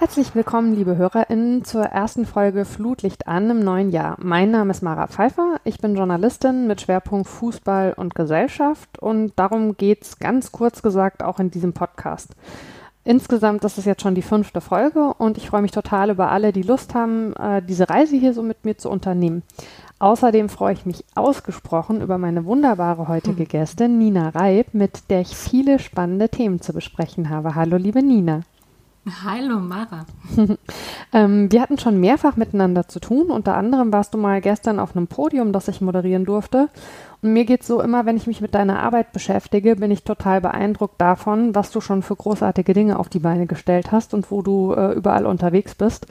Herzlich willkommen, liebe HörerInnen, zur ersten Folge Flutlicht an im neuen Jahr. Mein Name ist Mara Pfeiffer, ich bin Journalistin mit Schwerpunkt Fußball und Gesellschaft und darum geht's ganz kurz gesagt auch in diesem Podcast. Insgesamt ist es jetzt schon die fünfte Folge und ich freue mich total über alle, die Lust haben, äh, diese Reise hier so mit mir zu unternehmen. Außerdem freue ich mich ausgesprochen über meine wunderbare heutige hm. Gästin Nina Reib, mit der ich viele spannende Themen zu besprechen habe. Hallo, liebe Nina. Hallo Mara. ähm, wir hatten schon mehrfach miteinander zu tun. Unter anderem warst du mal gestern auf einem Podium, das ich moderieren durfte. Und mir geht es so immer, wenn ich mich mit deiner Arbeit beschäftige, bin ich total beeindruckt davon, was du schon für großartige Dinge auf die Beine gestellt hast und wo du äh, überall unterwegs bist.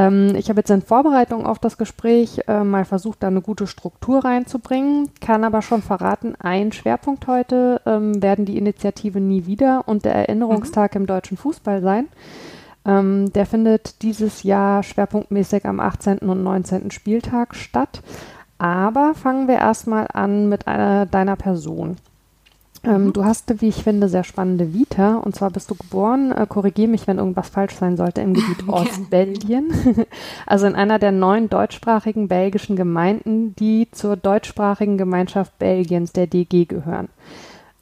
Ähm, ich habe jetzt in Vorbereitung auf das Gespräch äh, mal versucht, da eine gute Struktur reinzubringen, kann aber schon verraten, ein Schwerpunkt heute ähm, werden die Initiative Nie wieder und der Erinnerungstag mhm. im deutschen Fußball sein. Ähm, der findet dieses Jahr schwerpunktmäßig am 18. und 19. Spieltag statt. Aber fangen wir erstmal an mit einer deiner Person. Ähm, mhm. Du hast, wie ich finde, sehr spannende Vita. Und zwar bist du geboren, äh, korrigiere mich, wenn irgendwas falsch sein sollte, im Gebiet Ostbelgien. also in einer der neun deutschsprachigen belgischen Gemeinden, die zur deutschsprachigen Gemeinschaft Belgiens, der DG, gehören.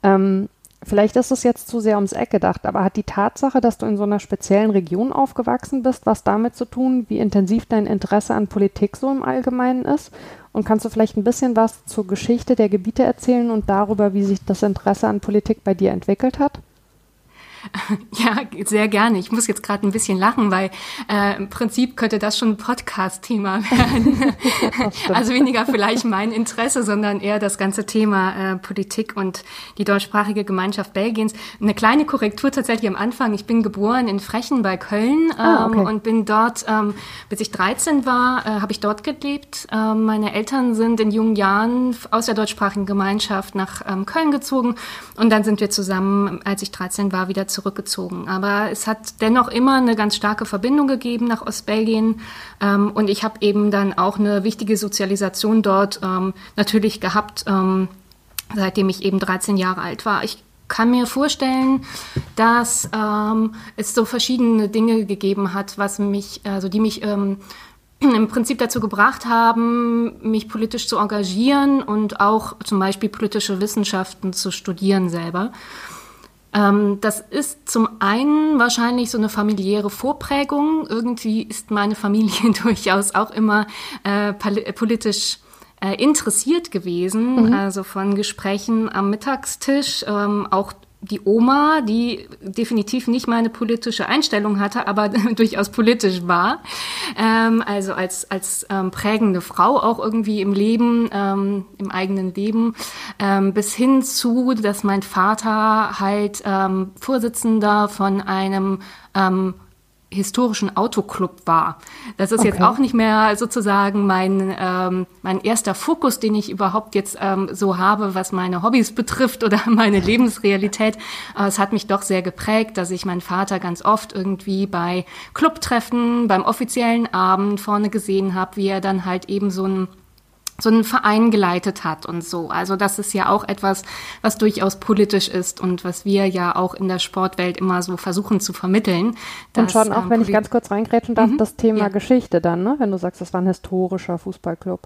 Ähm, Vielleicht ist es jetzt zu sehr ums Eck gedacht, aber hat die Tatsache, dass du in so einer speziellen Region aufgewachsen bist, was damit zu tun, wie intensiv dein Interesse an Politik so im Allgemeinen ist? Und kannst du vielleicht ein bisschen was zur Geschichte der Gebiete erzählen und darüber, wie sich das Interesse an Politik bei dir entwickelt hat? Ja, sehr gerne. Ich muss jetzt gerade ein bisschen lachen, weil äh, im Prinzip könnte das schon ein Podcast-Thema werden. also weniger vielleicht mein Interesse, sondern eher das ganze Thema äh, Politik und die deutschsprachige Gemeinschaft Belgiens. Eine kleine Korrektur tatsächlich am Anfang. Ich bin geboren in Frechen bei Köln ah, ähm, okay. und bin dort, ähm, bis ich 13 war, äh, habe ich dort gelebt. Ähm, meine Eltern sind in jungen Jahren aus der deutschsprachigen Gemeinschaft nach ähm, Köln gezogen und dann sind wir zusammen, als ich 13 war, wieder zurückgezogen. Aber es hat dennoch immer eine ganz starke Verbindung gegeben nach Ostbelgien. Ähm, und ich habe eben dann auch eine wichtige Sozialisation dort ähm, natürlich gehabt, ähm, seitdem ich eben 13 Jahre alt war. Ich kann mir vorstellen, dass ähm, es so verschiedene Dinge gegeben hat, was mich, also die mich ähm, im Prinzip dazu gebracht haben, mich politisch zu engagieren und auch zum Beispiel politische Wissenschaften zu studieren selber. Ähm, das ist zum einen wahrscheinlich so eine familiäre Vorprägung. Irgendwie ist meine Familie durchaus auch immer äh, politisch äh, interessiert gewesen, mhm. also von Gesprächen am Mittagstisch, ähm, auch die Oma, die definitiv nicht meine politische Einstellung hatte, aber durchaus politisch war. Ähm, also als, als ähm, prägende Frau auch irgendwie im Leben, ähm, im eigenen Leben, ähm, bis hin zu, dass mein Vater halt ähm, Vorsitzender von einem ähm, historischen Autoclub war. Das ist okay. jetzt auch nicht mehr sozusagen mein, ähm, mein erster Fokus, den ich überhaupt jetzt ähm, so habe, was meine Hobbys betrifft oder meine Lebensrealität. Aber es hat mich doch sehr geprägt, dass ich meinen Vater ganz oft irgendwie bei Clubtreffen, beim offiziellen Abend vorne gesehen habe, wie er dann halt eben so ein so einen Verein geleitet hat und so. Also das ist ja auch etwas, was durchaus politisch ist und was wir ja auch in der Sportwelt immer so versuchen zu vermitteln. Und schon auch, ähm, wenn ich ganz kurz reingrätschen darf, mhm. das Thema ja. Geschichte dann, ne? wenn du sagst, das war ein historischer Fußballclub.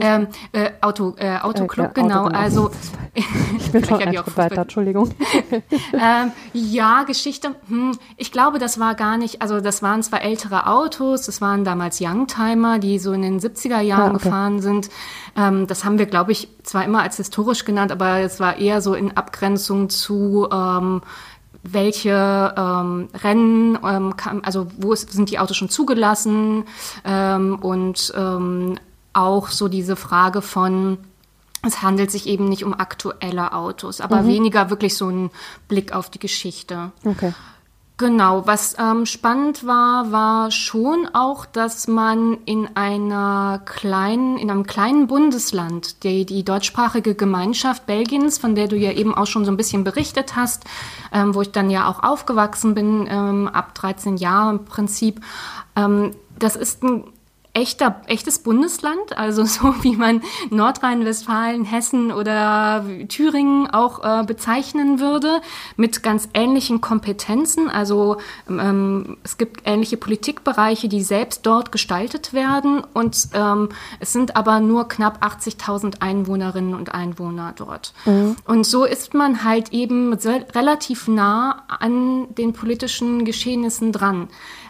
Ähm, äh, Auto, äh, Autoclub, äh, genau. Auto, genau. Also ich bin schon einen weiter, Entschuldigung. ähm, ja, Geschichte. Hm, ich glaube, das war gar nicht. Also das waren zwar ältere Autos, das waren damals Youngtimer, die so in den 70er Jahren ah, okay. gefahren sind. Ähm, das haben wir, glaube ich, zwar immer als historisch genannt, aber es war eher so in Abgrenzung zu ähm, welche ähm, Rennen, ähm, kann, also wo ist, sind die Autos schon zugelassen ähm, und ähm, auch so diese Frage von, es handelt sich eben nicht um aktuelle Autos, aber mhm. weniger wirklich so ein Blick auf die Geschichte. Okay. Genau, was ähm, spannend war, war schon auch, dass man in einer kleinen, in einem kleinen Bundesland, die, die deutschsprachige Gemeinschaft Belgiens, von der du ja eben auch schon so ein bisschen berichtet hast, ähm, wo ich dann ja auch aufgewachsen bin, ähm, ab 13 Jahren im Prinzip, ähm, das ist ein echter, echtes Bundesland, also so wie man Nordrhein-Westfalen, Hessen oder Thüringen auch äh, bezeichnen würde, mit ganz ähnlichen Kompetenzen. Also ähm, es gibt ähnliche Politikbereiche, die selbst dort gestaltet werden und ähm, es sind aber nur knapp 80.000 Einwohnerinnen und Einwohner dort. Mhm. Und so ist man halt eben relativ nah an den politischen Geschehnissen dran.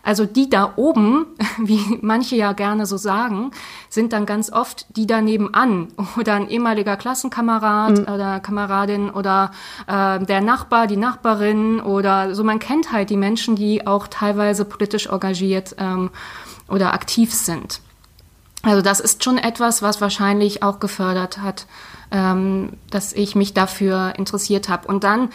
Also die da oben, wie manche ja gerne so sagen, sind dann ganz oft die da nebenan oder ein ehemaliger Klassenkamerad mhm. oder Kameradin oder äh, der Nachbar, die Nachbarin oder so. Man kennt halt die Menschen, die auch teilweise politisch engagiert ähm, oder aktiv sind. Also das ist schon etwas, was wahrscheinlich auch gefördert hat, ähm, dass ich mich dafür interessiert habe. Und dann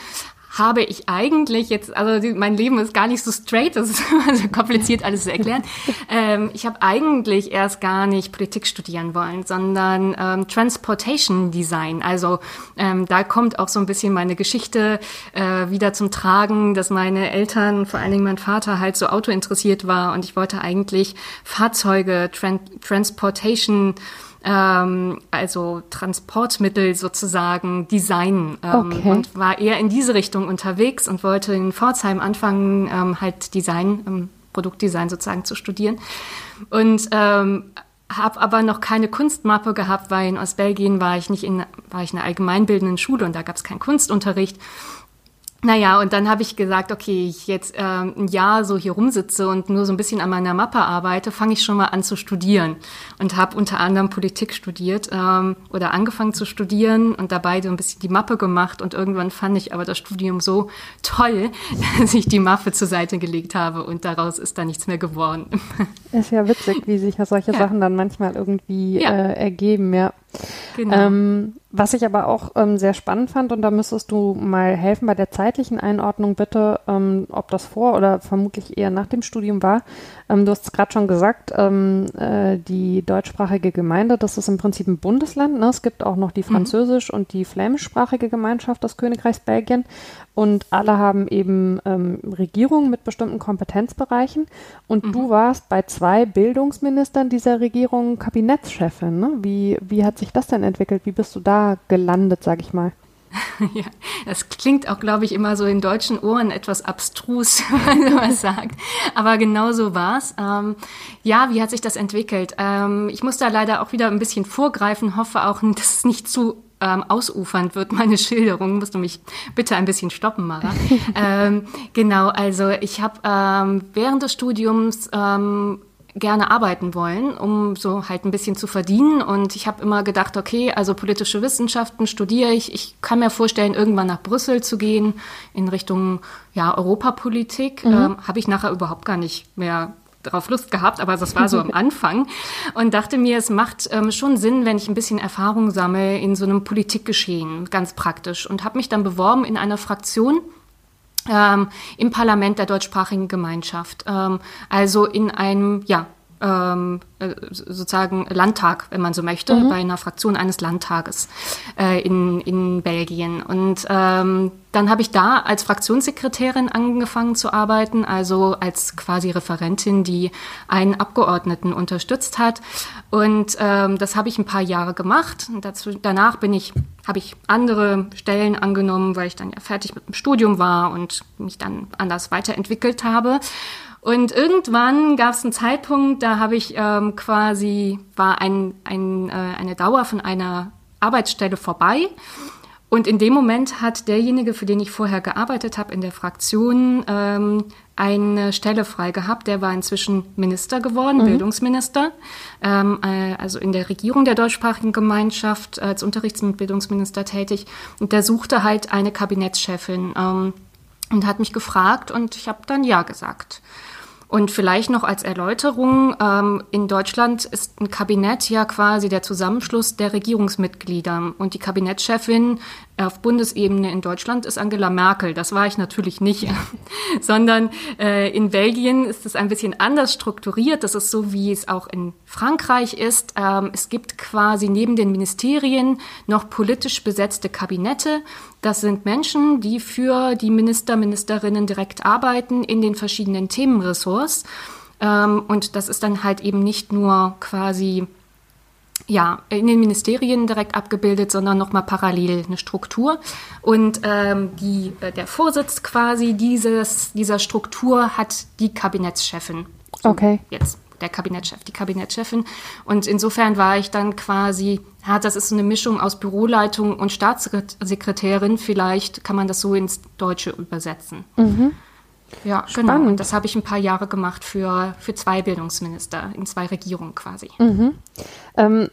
habe ich eigentlich jetzt, also mein Leben ist gar nicht so straight, das ist so kompliziert alles zu erklären. ähm, ich habe eigentlich erst gar nicht Politik studieren wollen, sondern ähm, Transportation Design. Also ähm, da kommt auch so ein bisschen meine Geschichte äh, wieder zum Tragen, dass meine Eltern, vor allen Dingen mein Vater, halt so Auto interessiert war und ich wollte eigentlich Fahrzeuge, Tran Transportation ähm, also Transportmittel sozusagen designen ähm, okay. und war eher in diese Richtung unterwegs und wollte in Pforzheim anfangen, ähm, halt Design, ähm, Produktdesign sozusagen zu studieren. Und ähm, habe aber noch keine Kunstmappe gehabt, weil in Ostbelgien war ich nicht in, war ich in einer allgemeinbildenden Schule und da gab es keinen Kunstunterricht. Naja, und dann habe ich gesagt, okay, ich jetzt äh, ein Jahr so hier rumsitze und nur so ein bisschen an meiner Mappe arbeite, fange ich schon mal an zu studieren und habe unter anderem Politik studiert ähm, oder angefangen zu studieren und dabei so ein bisschen die Mappe gemacht und irgendwann fand ich aber das Studium so toll, dass ich die Mappe zur Seite gelegt habe und daraus ist da nichts mehr geworden. Ist ja witzig, wie sich ja solche ja. Sachen dann manchmal irgendwie ja. äh, ergeben, ja. Genau. Ähm, was ich aber auch ähm, sehr spannend fand, und da müsstest du mal helfen bei der zeitlichen Einordnung bitte, ähm, ob das vor oder vermutlich eher nach dem Studium war. Ähm, du hast es gerade schon gesagt, ähm, äh, die deutschsprachige Gemeinde, das ist im Prinzip ein Bundesland. Ne? Es gibt auch noch die mhm. französisch- mhm. und die flämischsprachige Gemeinschaft des Königreichs Belgien. Und alle haben eben ähm, Regierungen mit bestimmten Kompetenzbereichen. Und mhm. du warst bei zwei Bildungsministern dieser Regierung Kabinettschefin. Ne? Wie, wie hat sich das denn entwickelt? Wie bist du da gelandet, sag ich mal? Ja, das klingt auch, glaube ich, immer so in deutschen Ohren etwas abstrus, wenn man was sagt. Aber genau so war's. Ähm, ja, wie hat sich das entwickelt? Ähm, ich muss da leider auch wieder ein bisschen vorgreifen, hoffe auch, dass es nicht zu ähm, ausufernd wird, meine Schilderung. Musst du mich bitte ein bisschen stoppen, Mara. ähm, genau, also ich habe ähm, während des Studiums ähm, gerne arbeiten wollen, um so halt ein bisschen zu verdienen. Und ich habe immer gedacht, okay, also politische Wissenschaften studiere ich. Ich kann mir vorstellen, irgendwann nach Brüssel zu gehen in Richtung ja, Europapolitik. Mhm. Ähm, habe ich nachher überhaupt gar nicht mehr darauf Lust gehabt, aber das war so am Anfang und dachte mir, es macht ähm, schon Sinn, wenn ich ein bisschen Erfahrung sammle in so einem Politikgeschehen, ganz praktisch. Und habe mich dann beworben in einer Fraktion ähm, im Parlament der deutschsprachigen Gemeinschaft. Ähm, also in einem, ja, ähm, äh, sozusagen Landtag, wenn man so möchte, mhm. bei einer Fraktion eines Landtages äh, in, in Belgien. Und ähm, dann habe ich da als Fraktionssekretärin angefangen zu arbeiten, also als quasi Referentin, die einen Abgeordneten unterstützt hat. Und ähm, das habe ich ein paar Jahre gemacht. Und dazu, danach bin ich, habe ich andere Stellen angenommen, weil ich dann ja fertig mit dem Studium war und mich dann anders weiterentwickelt habe. Und irgendwann gab es einen Zeitpunkt, da habe ich ähm, quasi, war ein, ein, äh, eine Dauer von einer Arbeitsstelle vorbei. Und in dem Moment hat derjenige, für den ich vorher gearbeitet habe in der Fraktion, ähm, eine Stelle frei gehabt. Der war inzwischen Minister geworden, mhm. Bildungsminister, ähm, äh, also in der Regierung der deutschsprachigen Gemeinschaft als Unterrichts- und Bildungsminister tätig. Und der suchte halt eine Kabinettschefin ähm, und hat mich gefragt und ich habe dann ja gesagt. Und vielleicht noch als Erläuterung, ähm, in Deutschland ist ein Kabinett ja quasi der Zusammenschluss der Regierungsmitglieder. Und die Kabinettschefin auf Bundesebene in Deutschland ist Angela Merkel. Das war ich natürlich nicht, sondern äh, in Belgien ist es ein bisschen anders strukturiert. Das ist so, wie es auch in Frankreich ist. Ähm, es gibt quasi neben den Ministerien noch politisch besetzte Kabinette. Das sind Menschen, die für die Minister, Ministerinnen direkt arbeiten in den verschiedenen Themenressorts. Ähm, und das ist dann halt eben nicht nur quasi ja, in den Ministerien direkt abgebildet, sondern nochmal parallel eine Struktur. Und ähm, die, äh, der Vorsitz quasi dieses, dieser Struktur hat die Kabinettschefin. So okay. Jetzt der Kabinettschef, die Kabinettschefin. Und insofern war ich dann quasi, ja, das ist eine Mischung aus Büroleitung und Staatssekretärin. Vielleicht kann man das so ins Deutsche übersetzen. Mhm. Ja, Spannend. genau. Und das habe ich ein paar Jahre gemacht für, für zwei Bildungsminister in zwei Regierungen quasi. Mhm. Ähm,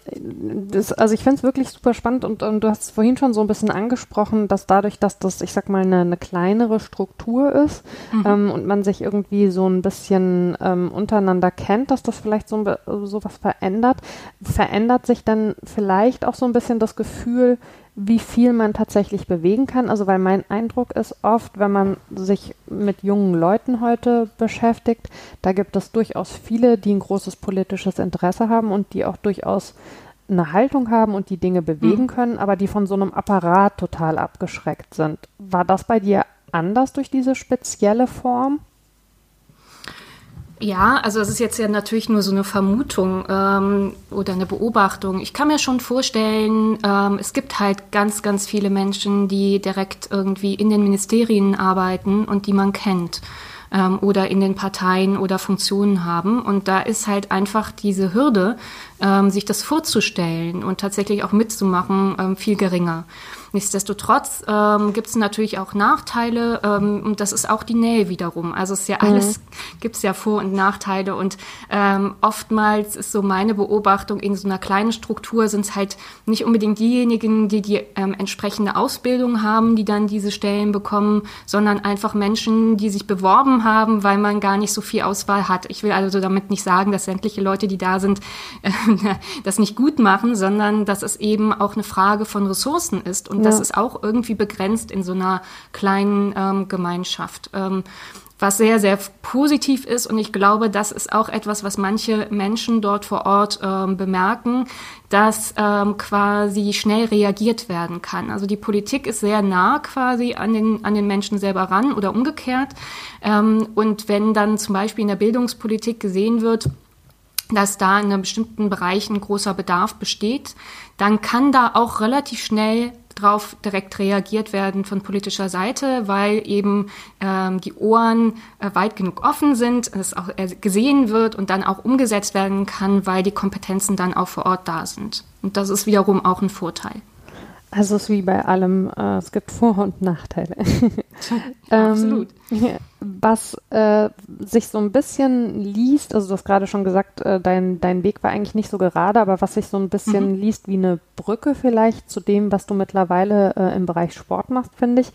das, also ich finde es wirklich super spannend und, und, du hast es vorhin schon so ein bisschen angesprochen, dass dadurch, dass das, ich sag mal, eine, eine kleinere Struktur ist mhm. ähm, und man sich irgendwie so ein bisschen ähm, untereinander kennt, dass das vielleicht so, so was verändert. Verändert sich dann vielleicht auch so ein bisschen das Gefühl, wie viel man tatsächlich bewegen kann. Also weil mein Eindruck ist oft, wenn man sich mit jungen Leuten heute beschäftigt, da gibt es durchaus viele, die ein großes politisches Interesse haben und die auch durchaus eine Haltung haben und die Dinge bewegen mhm. können, aber die von so einem Apparat total abgeschreckt sind. War das bei dir anders durch diese spezielle Form? Ja, also es ist jetzt ja natürlich nur so eine Vermutung ähm, oder eine Beobachtung. Ich kann mir schon vorstellen, ähm, es gibt halt ganz, ganz viele Menschen, die direkt irgendwie in den Ministerien arbeiten und die man kennt ähm, oder in den Parteien oder Funktionen haben. Und da ist halt einfach diese Hürde, ähm, sich das vorzustellen und tatsächlich auch mitzumachen, ähm, viel geringer. Nichtsdestotrotz ähm, gibt es natürlich auch Nachteile ähm, und das ist auch die Nähe wiederum. Also es ist ja mhm. alles, mhm. gibt es ja Vor- und Nachteile und ähm, oftmals ist so meine Beobachtung, in so einer kleinen Struktur sind es halt nicht unbedingt diejenigen, die die ähm, entsprechende Ausbildung haben, die dann diese Stellen bekommen, sondern einfach Menschen, die sich beworben haben, weil man gar nicht so viel Auswahl hat. Ich will also damit nicht sagen, dass sämtliche Leute, die da sind, äh, das nicht gut machen, sondern dass es eben auch eine Frage von Ressourcen ist und und ja. das ist auch irgendwie begrenzt in so einer kleinen ähm, Gemeinschaft. Ähm, was sehr, sehr positiv ist. Und ich glaube, das ist auch etwas, was manche Menschen dort vor Ort ähm, bemerken, dass ähm, quasi schnell reagiert werden kann. Also die Politik ist sehr nah quasi an den, an den Menschen selber ran oder umgekehrt. Ähm, und wenn dann zum Beispiel in der Bildungspolitik gesehen wird, dass da in einem bestimmten Bereich ein großer Bedarf besteht, dann kann da auch relativ schnell drauf direkt reagiert werden von politischer Seite, weil eben ähm, die Ohren äh, weit genug offen sind, es auch gesehen wird und dann auch umgesetzt werden kann, weil die Kompetenzen dann auch vor Ort da sind. Und das ist wiederum auch ein Vorteil. Also es ist wie bei allem, äh, es gibt Vor- und Nachteile. Absolut. Was äh, sich so ein bisschen liest, also du hast gerade schon gesagt, äh, dein, dein Weg war eigentlich nicht so gerade, aber was sich so ein bisschen mhm. liest wie eine Brücke vielleicht zu dem, was du mittlerweile äh, im Bereich Sport machst, finde ich,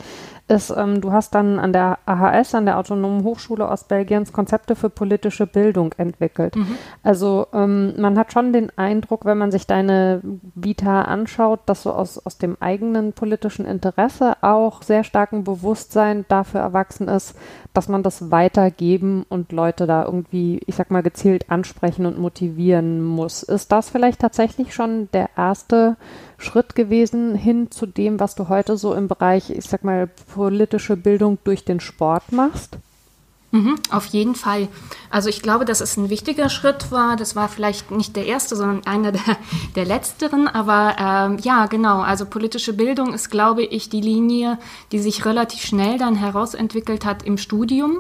ist, ähm, du hast dann an der AHS, an der Autonomen Hochschule Ostbelgiens, Konzepte für politische Bildung entwickelt. Mhm. Also ähm, man hat schon den Eindruck, wenn man sich deine Vita anschaut, dass du aus, aus dem eigenen politischen Interesse auch sehr starken Bewusstsein dafür erwachsen ist, dass man das weitergeben und Leute da irgendwie, ich sag mal, gezielt ansprechen und motivieren muss. Ist das vielleicht tatsächlich schon der erste Schritt gewesen hin zu dem, was du heute so im Bereich, ich sag mal, politische Bildung durch den Sport machst? Mhm, auf jeden Fall. Also ich glaube, dass es ein wichtiger Schritt war. Das war vielleicht nicht der erste, sondern einer der, der letzteren. Aber ähm, ja, genau. Also politische Bildung ist, glaube ich, die Linie, die sich relativ schnell dann herausentwickelt hat im Studium.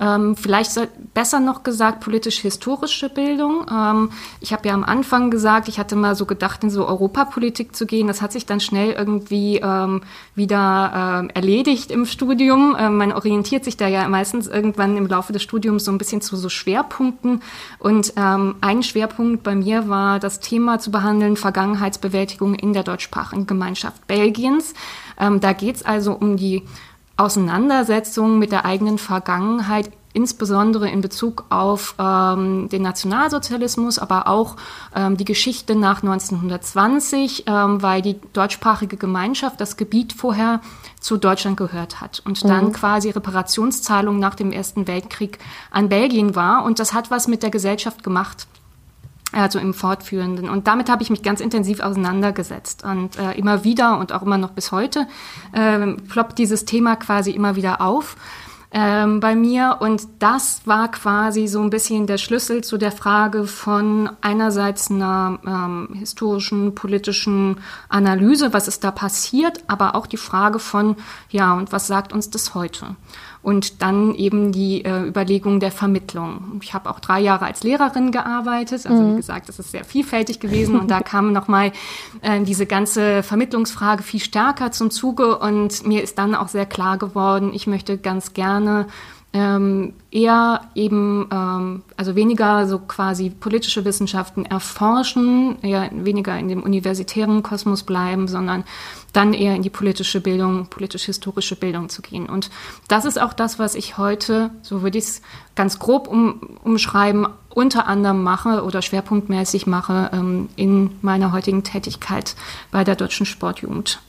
Ähm, vielleicht soll, besser noch gesagt politisch-historische Bildung. Ähm, ich habe ja am Anfang gesagt, ich hatte mal so gedacht, in so Europapolitik zu gehen. Das hat sich dann schnell irgendwie ähm, wieder äh, erledigt im Studium. Äh, man orientiert sich da ja meistens irgendwann im Laufe des Studiums so ein bisschen zu so Schwerpunkten. Und ähm, ein Schwerpunkt bei mir war das Thema zu behandeln, Vergangenheitsbewältigung in der deutschsprachigen Gemeinschaft Belgiens. Ähm, da geht es also um die Auseinandersetzung mit der eigenen Vergangenheit, insbesondere in Bezug auf ähm, den Nationalsozialismus, aber auch ähm, die Geschichte nach 1920, ähm, weil die deutschsprachige Gemeinschaft das Gebiet vorher zu Deutschland gehört hat und dann mhm. quasi Reparationszahlung nach dem Ersten Weltkrieg an Belgien war. Und das hat was mit der Gesellschaft gemacht also im Fortführenden. Und damit habe ich mich ganz intensiv auseinandergesetzt. Und äh, immer wieder und auch immer noch bis heute äh, ploppt dieses Thema quasi immer wieder auf. ähm, bei mir. Und das war quasi so ein bisschen der Schlüssel zu der Frage von einerseits einer ähm, historischen, politischen Analyse, was ist da passiert, aber auch die Frage von, ja, und was sagt uns das heute? Und dann eben die äh, Überlegung der Vermittlung. Ich habe auch drei Jahre als Lehrerin gearbeitet, also mhm. wie gesagt, das ist sehr vielfältig gewesen und da kam nochmal äh, diese ganze Vermittlungsfrage viel stärker zum Zuge und mir ist dann auch sehr klar geworden, ich möchte ganz gerne ähm, eher eben, ähm, also weniger so quasi politische Wissenschaften erforschen, eher weniger in dem universitären Kosmos bleiben, sondern dann eher in die politische Bildung, politisch-historische Bildung zu gehen. Und das ist auch das, was ich heute, so würde ich es ganz grob um, umschreiben, unter anderem mache oder schwerpunktmäßig mache ähm, in meiner heutigen Tätigkeit bei der Deutschen Sportjugend.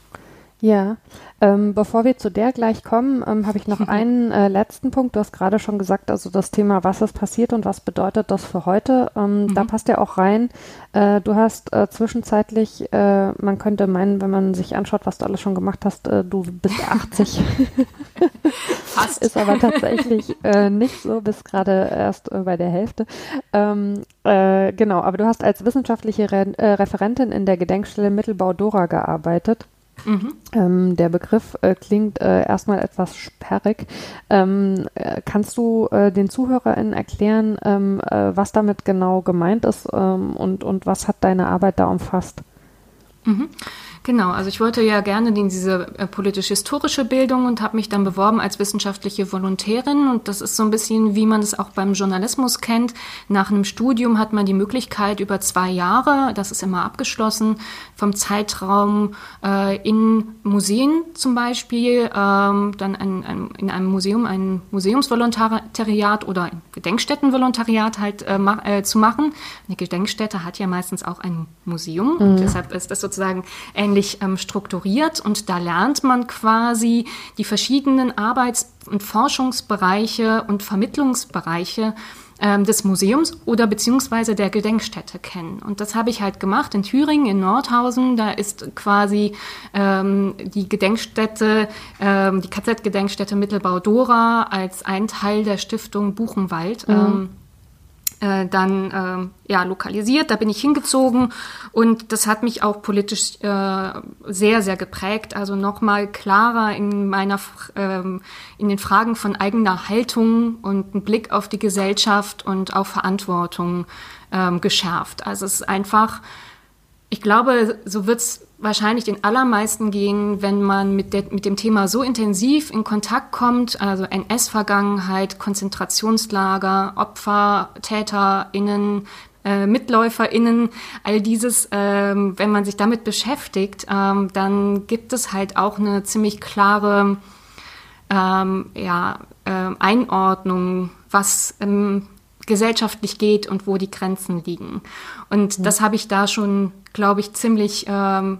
Ja, ähm, bevor wir zu der gleich kommen, ähm, habe ich noch einen äh, letzten Punkt. Du hast gerade schon gesagt, also das Thema, was ist passiert und was bedeutet das für heute. Ähm, mhm. Da passt ja auch rein. Äh, du hast äh, zwischenzeitlich, äh, man könnte meinen, wenn man sich anschaut, was du alles schon gemacht hast, äh, du bist 80. Fast. ist aber tatsächlich äh, nicht so, bist gerade erst bei der Hälfte. Ähm, genau, aber du hast als wissenschaftliche Re Referentin in der Gedenkstelle Mittelbau Dora gearbeitet. Mhm. Ähm, der Begriff äh, klingt äh, erstmal etwas sperrig. Ähm, äh, kannst du äh, den ZuhörerInnen erklären, ähm, äh, was damit genau gemeint ist ähm, und, und was hat deine Arbeit da umfasst? Mhm. Genau, also ich wollte ja gerne in diese äh, politisch-historische Bildung und habe mich dann beworben als wissenschaftliche Volontärin. Und das ist so ein bisschen, wie man es auch beim Journalismus kennt. Nach einem Studium hat man die Möglichkeit, über zwei Jahre, das ist immer abgeschlossen, vom Zeitraum äh, in Museen zum Beispiel, ähm, dann ein, ein, in einem Museum ein Museumsvolontariat oder ein Gedenkstättenvolontariat halt äh, ma äh, zu machen. Eine Gedenkstätte hat ja meistens auch ein Museum. Mhm. Und deshalb ist das sozusagen ein ähnlich ähm, strukturiert und da lernt man quasi die verschiedenen Arbeits- und Forschungsbereiche und Vermittlungsbereiche ähm, des Museums oder beziehungsweise der Gedenkstätte kennen. Und das habe ich halt gemacht in Thüringen, in Nordhausen. Da ist quasi ähm, die Gedenkstätte, ähm, die KZ-Gedenkstätte Mittelbau Dora als ein Teil der Stiftung Buchenwald. Mhm. Äh, dann äh, ja lokalisiert. Da bin ich hingezogen und das hat mich auch politisch äh, sehr sehr geprägt. Also nochmal klarer in meiner ähm, in den Fragen von eigener Haltung und ein Blick auf die Gesellschaft und auf Verantwortung ähm, geschärft. Also es ist einfach, ich glaube, so wird's wahrscheinlich den allermeisten gehen, wenn man mit, der, mit dem Thema so intensiv in Kontakt kommt, also NS-Vergangenheit, Konzentrationslager, Opfer, TäterInnen, äh, MitläuferInnen, all dieses, ähm, wenn man sich damit beschäftigt, ähm, dann gibt es halt auch eine ziemlich klare ähm, ja, äh, Einordnung, was ähm, gesellschaftlich geht und wo die Grenzen liegen. Und mhm. das habe ich da schon, glaube ich, ziemlich ähm,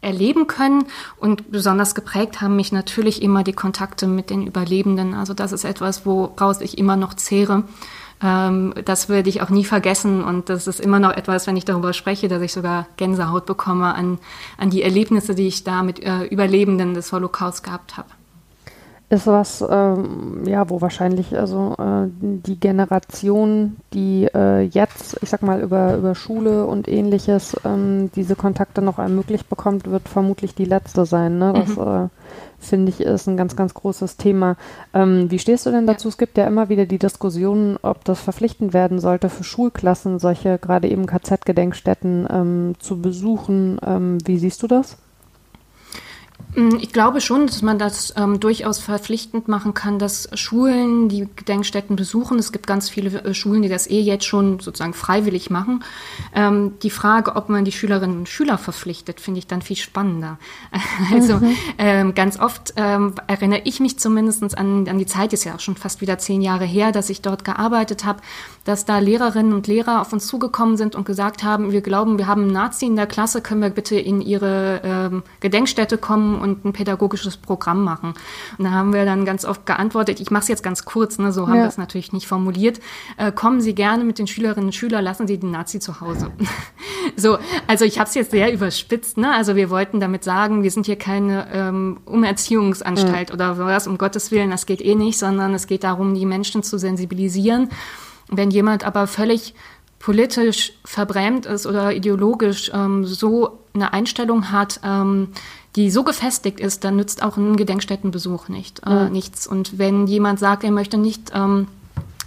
erleben können. Und besonders geprägt haben mich natürlich immer die Kontakte mit den Überlebenden. Also das ist etwas, woraus ich immer noch zehre. Ähm, das würde ich auch nie vergessen. Und das ist immer noch etwas, wenn ich darüber spreche, dass ich sogar Gänsehaut bekomme an, an die Erlebnisse, die ich da mit äh, Überlebenden des Holocaust gehabt habe ist was, ähm, ja, wo wahrscheinlich also äh, die Generation, die äh, jetzt, ich sag mal, über, über Schule und ähnliches ähm, diese Kontakte noch ermöglicht bekommt, wird vermutlich die letzte sein. Ne? Das mhm. äh, finde ich ist ein ganz, ganz großes Thema. Ähm, wie stehst du denn dazu? Ja. Es gibt ja immer wieder die Diskussion, ob das verpflichtend werden sollte für Schulklassen, solche gerade eben KZ-Gedenkstätten ähm, zu besuchen. Ähm, wie siehst du das? Mm, ich glaube schon, dass man das ähm, durchaus verpflichtend machen kann, dass Schulen die Gedenkstätten besuchen. Es gibt ganz viele äh, Schulen, die das eh jetzt schon sozusagen freiwillig machen. Ähm, die Frage, ob man die Schülerinnen und Schüler verpflichtet, finde ich dann viel spannender. also mhm. ähm, ganz oft ähm, erinnere ich mich zumindest an, an die Zeit, ist ja auch schon fast wieder zehn Jahre her, dass ich dort gearbeitet habe, dass da Lehrerinnen und Lehrer auf uns zugekommen sind und gesagt haben, wir glauben, wir haben einen Nazi in der Klasse, können wir bitte in ihre ähm, Gedenkstätte kommen und ein pädagogisches Programm machen. Und da haben wir dann ganz oft geantwortet, ich mache es jetzt ganz kurz, ne, so haben ja. wir es natürlich nicht formuliert, äh, kommen Sie gerne mit den Schülerinnen und Schülern, lassen Sie den Nazi zu Hause. so, also ich habe es jetzt sehr überspitzt, ne? also wir wollten damit sagen, wir sind hier keine ähm, Umerziehungsanstalt mhm. oder was, um Gottes Willen, das geht eh nicht, sondern es geht darum, die Menschen zu sensibilisieren. Wenn jemand aber völlig politisch verbrämt ist oder ideologisch ähm, so eine Einstellung hat, ähm, die so gefestigt ist, dann nützt auch ein Gedenkstättenbesuch nicht, äh, mhm. nichts. Und wenn jemand sagt, er möchte nicht ähm,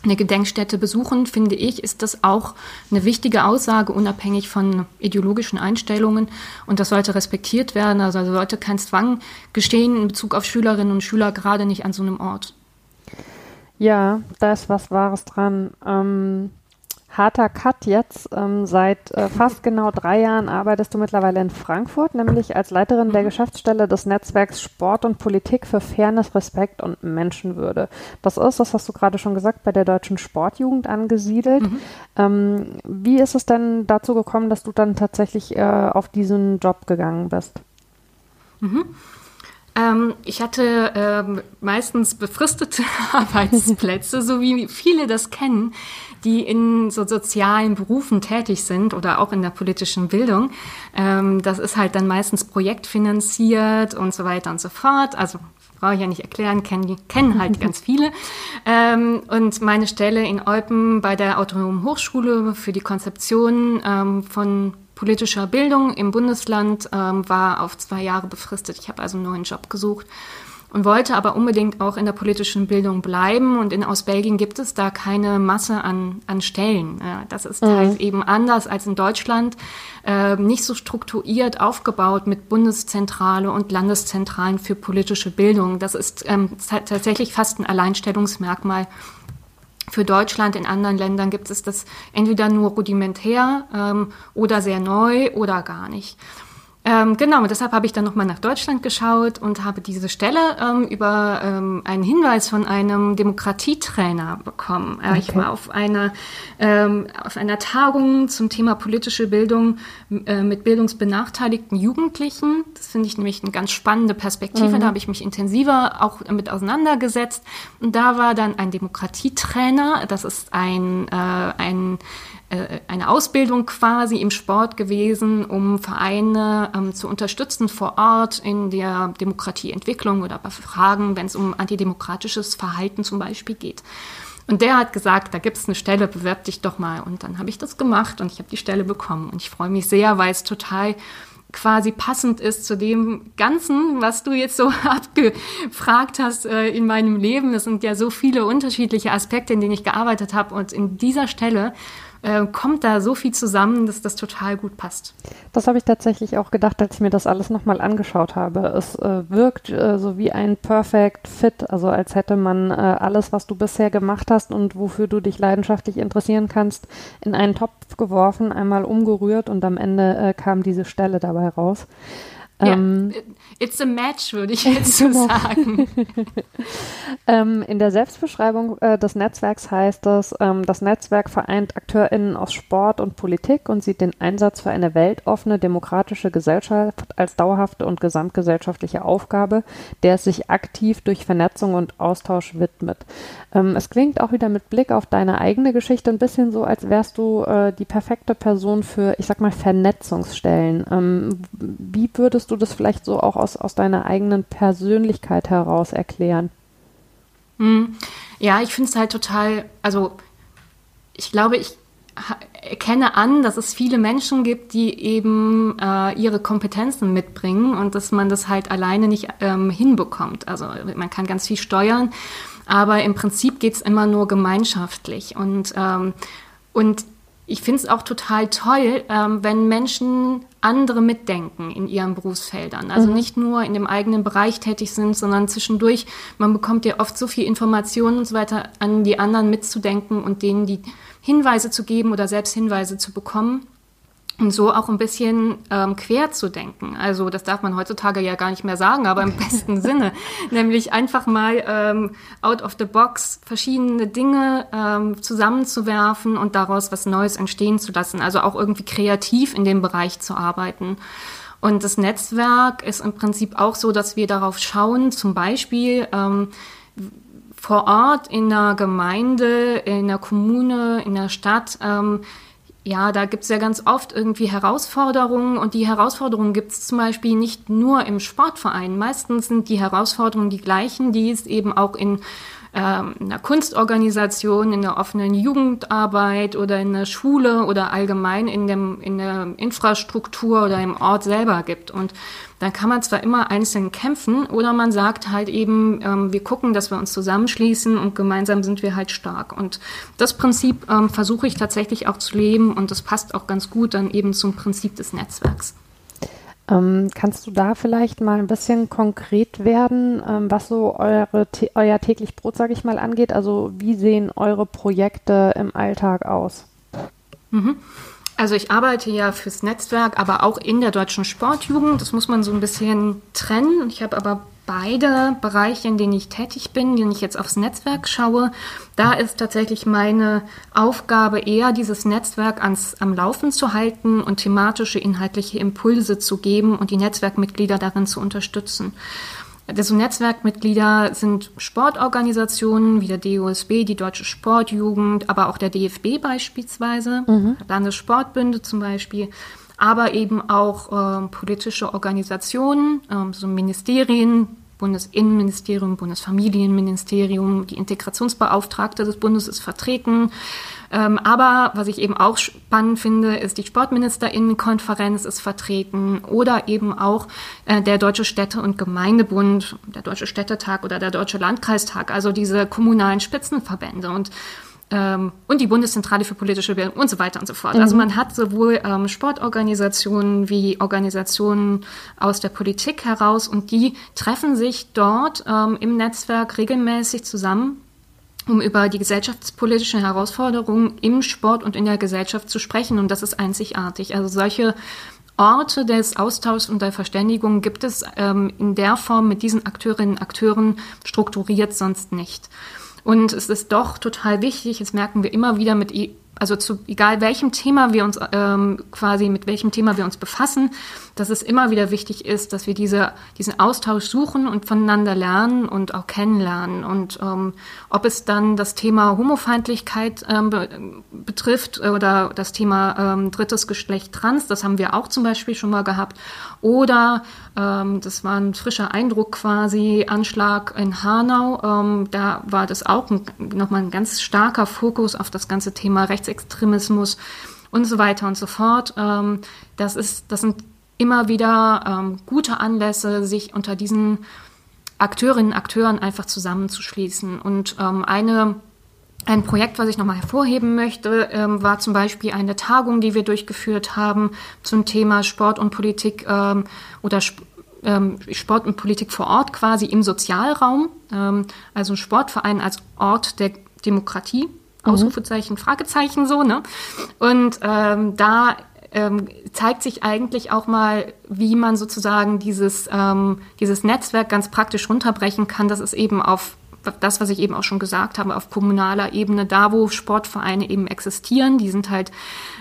eine Gedenkstätte besuchen, finde ich, ist das auch eine wichtige Aussage, unabhängig von ideologischen Einstellungen. Und das sollte respektiert werden. Also sollte kein Zwang gestehen in Bezug auf Schülerinnen und Schüler, gerade nicht an so einem Ort. Ja, da ist was Wahres dran. Ähm, harter Cut jetzt. Ähm, seit äh, fast genau drei Jahren arbeitest du mittlerweile in Frankfurt, nämlich als Leiterin der mhm. Geschäftsstelle des Netzwerks Sport und Politik für Fairness, Respekt und Menschenwürde. Das ist, das hast du gerade schon gesagt, bei der deutschen Sportjugend angesiedelt. Mhm. Ähm, wie ist es denn dazu gekommen, dass du dann tatsächlich äh, auf diesen Job gegangen bist? Mhm. Ähm, ich hatte ähm, meistens befristete Arbeitsplätze, so wie viele das kennen die in so sozialen Berufen tätig sind oder auch in der politischen Bildung. Ähm, das ist halt dann meistens projektfinanziert und so weiter und so fort. Also brauche ich ja nicht erklären, kennen, kennen halt ganz viele. Ähm, und meine Stelle in Eupen bei der Autonomen Hochschule für die Konzeption ähm, von politischer Bildung im Bundesland ähm, war auf zwei Jahre befristet. Ich habe also einen neuen Job gesucht und wollte aber unbedingt auch in der politischen Bildung bleiben. Und in, aus Belgien gibt es da keine Masse an, an Stellen. Das ist mhm. halt eben anders als in Deutschland, äh, nicht so strukturiert aufgebaut mit Bundeszentrale und Landeszentralen für politische Bildung. Das ist ähm, tatsächlich fast ein Alleinstellungsmerkmal für Deutschland. In anderen Ländern gibt es das entweder nur rudimentär ähm, oder sehr neu oder gar nicht. Ähm, genau, und deshalb habe ich dann nochmal nach Deutschland geschaut und habe diese Stelle ähm, über ähm, einen Hinweis von einem Demokratietrainer bekommen. Äh, okay. Ich war auf einer, ähm, auf einer Tagung zum Thema politische Bildung äh, mit bildungsbenachteiligten Jugendlichen. Das finde ich nämlich eine ganz spannende Perspektive. Mhm. Da habe ich mich intensiver auch mit auseinandergesetzt. Und da war dann ein Demokratietrainer. Das ist ein, äh, ein eine Ausbildung quasi im Sport gewesen, um Vereine ähm, zu unterstützen vor Ort in der Demokratieentwicklung oder bei Fragen, wenn es um antidemokratisches Verhalten zum Beispiel geht. Und der hat gesagt, da gibt es eine Stelle, bewerb dich doch mal. Und dann habe ich das gemacht und ich habe die Stelle bekommen. Und ich freue mich sehr, weil es total quasi passend ist zu dem Ganzen, was du jetzt so abgefragt hast äh, in meinem Leben. Es sind ja so viele unterschiedliche Aspekte, in denen ich gearbeitet habe. Und in dieser Stelle äh, kommt da so viel zusammen, dass das total gut passt. Das habe ich tatsächlich auch gedacht, als ich mir das alles nochmal angeschaut habe. Es äh, wirkt äh, so wie ein Perfect Fit, also als hätte man äh, alles, was du bisher gemacht hast und wofür du dich leidenschaftlich interessieren kannst, in einen Topf geworfen, einmal umgerührt und am Ende äh, kam diese Stelle dabei raus. Ja, ähm, it's a match, würde ich jetzt so genau. sagen. ähm, in der Selbstbeschreibung äh, des Netzwerks heißt es, ähm, das Netzwerk vereint AkteurInnen aus Sport und Politik und sieht den Einsatz für eine weltoffene, demokratische Gesellschaft als dauerhafte und gesamtgesellschaftliche Aufgabe, der es sich aktiv durch Vernetzung und Austausch widmet. Ähm, es klingt auch wieder mit Blick auf deine eigene Geschichte ein bisschen so, als wärst du äh, die perfekte Person für, ich sag mal, Vernetzungsstellen. Ähm, wie würdest du das vielleicht so auch aus, aus deiner eigenen Persönlichkeit heraus erklären? Hm. Ja, ich finde es halt total, also ich glaube, ich erkenne an, dass es viele Menschen gibt, die eben äh, ihre Kompetenzen mitbringen und dass man das halt alleine nicht ähm, hinbekommt. Also man kann ganz viel steuern aber im Prinzip geht es immer nur gemeinschaftlich. Und, ähm, und ich finde es auch total toll, ähm, wenn Menschen andere mitdenken in ihren Berufsfeldern. Also mhm. nicht nur in dem eigenen Bereich tätig sind, sondern zwischendurch, man bekommt ja oft so viel Informationen und so weiter, an die anderen mitzudenken und denen die Hinweise zu geben oder selbst Hinweise zu bekommen und so auch ein bisschen ähm, quer zu denken. Also das darf man heutzutage ja gar nicht mehr sagen, aber im besten Sinne. Nämlich einfach mal ähm, out of the box verschiedene Dinge ähm, zusammenzuwerfen und daraus was Neues entstehen zu lassen. Also auch irgendwie kreativ in dem Bereich zu arbeiten. Und das Netzwerk ist im Prinzip auch so, dass wir darauf schauen, zum Beispiel ähm, vor Ort in der Gemeinde, in der Kommune, in der Stadt, ähm, ja, da gibt es ja ganz oft irgendwie Herausforderungen und die Herausforderungen gibt es zum Beispiel nicht nur im Sportverein. Meistens sind die Herausforderungen die gleichen, die es eben auch in ähm, in einer Kunstorganisation, in der offenen Jugendarbeit oder in der Schule oder allgemein in, dem, in der Infrastruktur oder im Ort selber gibt. Und dann kann man zwar immer einzeln kämpfen oder man sagt halt eben, ähm, wir gucken, dass wir uns zusammenschließen und gemeinsam sind wir halt stark. Und das Prinzip ähm, versuche ich tatsächlich auch zu leben und das passt auch ganz gut dann eben zum Prinzip des Netzwerks. Ähm, kannst du da vielleicht mal ein bisschen konkret werden, ähm, was so eure, euer täglich Brot, sage ich mal, angeht? Also wie sehen eure Projekte im Alltag aus? Mhm. Also ich arbeite ja fürs Netzwerk, aber auch in der deutschen Sportjugend. Das muss man so ein bisschen trennen. Ich habe aber beide Bereiche, in denen ich tätig bin, wenn ich jetzt aufs Netzwerk schaue, da ist tatsächlich meine Aufgabe eher, dieses Netzwerk ans, am Laufen zu halten und thematische, inhaltliche Impulse zu geben und die Netzwerkmitglieder darin zu unterstützen. Also Netzwerkmitglieder sind Sportorganisationen wie der DOSB, die Deutsche Sportjugend, aber auch der DFB beispielsweise, mhm. Landessportbünde zum Beispiel aber eben auch äh, politische Organisationen, äh, so Ministerien, Bundesinnenministerium, Bundesfamilienministerium, die Integrationsbeauftragte des Bundes ist vertreten. Ähm, aber was ich eben auch spannend finde, ist die Sportministerinnenkonferenz ist vertreten oder eben auch äh, der Deutsche Städte- und Gemeindebund, der Deutsche Städtetag oder der Deutsche Landkreistag, also diese kommunalen Spitzenverbände. Und ähm, und die Bundeszentrale für politische Bildung und so weiter und so fort. Mhm. Also man hat sowohl ähm, Sportorganisationen wie Organisationen aus der Politik heraus und die treffen sich dort ähm, im Netzwerk regelmäßig zusammen um über die gesellschaftspolitischen Herausforderungen im Sport und in der Gesellschaft zu sprechen. Und das ist einzigartig. Also solche Orte des Austauschs und der Verständigung gibt es ähm, in der Form mit diesen Akteurinnen und Akteuren strukturiert sonst nicht. Und es ist doch total wichtig, das merken wir immer wieder mit, also zu egal welchem Thema wir uns ähm, quasi, mit welchem Thema wir uns befassen, dass es immer wieder wichtig ist, dass wir diese, diesen Austausch suchen und voneinander lernen und auch kennenlernen. Und ähm, ob es dann das Thema Homofeindlichkeit ähm, be betrifft oder das Thema ähm, drittes Geschlecht trans, das haben wir auch zum Beispiel schon mal gehabt. Oder ähm, das war ein frischer Eindruck quasi, Anschlag in Hanau. Ähm, da war das auch nochmal ein ganz starker Fokus auf das ganze Thema Rechtsextremismus und so weiter und so fort. Ähm, das ist, das sind immer wieder ähm, gute Anlässe, sich unter diesen Akteurinnen und Akteuren einfach zusammenzuschließen. Und ähm, eine ein Projekt, was ich nochmal hervorheben möchte, ähm, war zum Beispiel eine Tagung, die wir durchgeführt haben zum Thema Sport und Politik ähm, oder Sp ähm, Sport und Politik vor Ort quasi im Sozialraum. Ähm, also ein Sportverein als Ort der Demokratie. Mhm. Ausrufezeichen, Fragezeichen so, ne? Und ähm, da ähm, zeigt sich eigentlich auch mal, wie man sozusagen dieses, ähm, dieses Netzwerk ganz praktisch runterbrechen kann, dass es eben auf das, was ich eben auch schon gesagt habe, auf kommunaler Ebene, da wo Sportvereine eben existieren, die sind halt,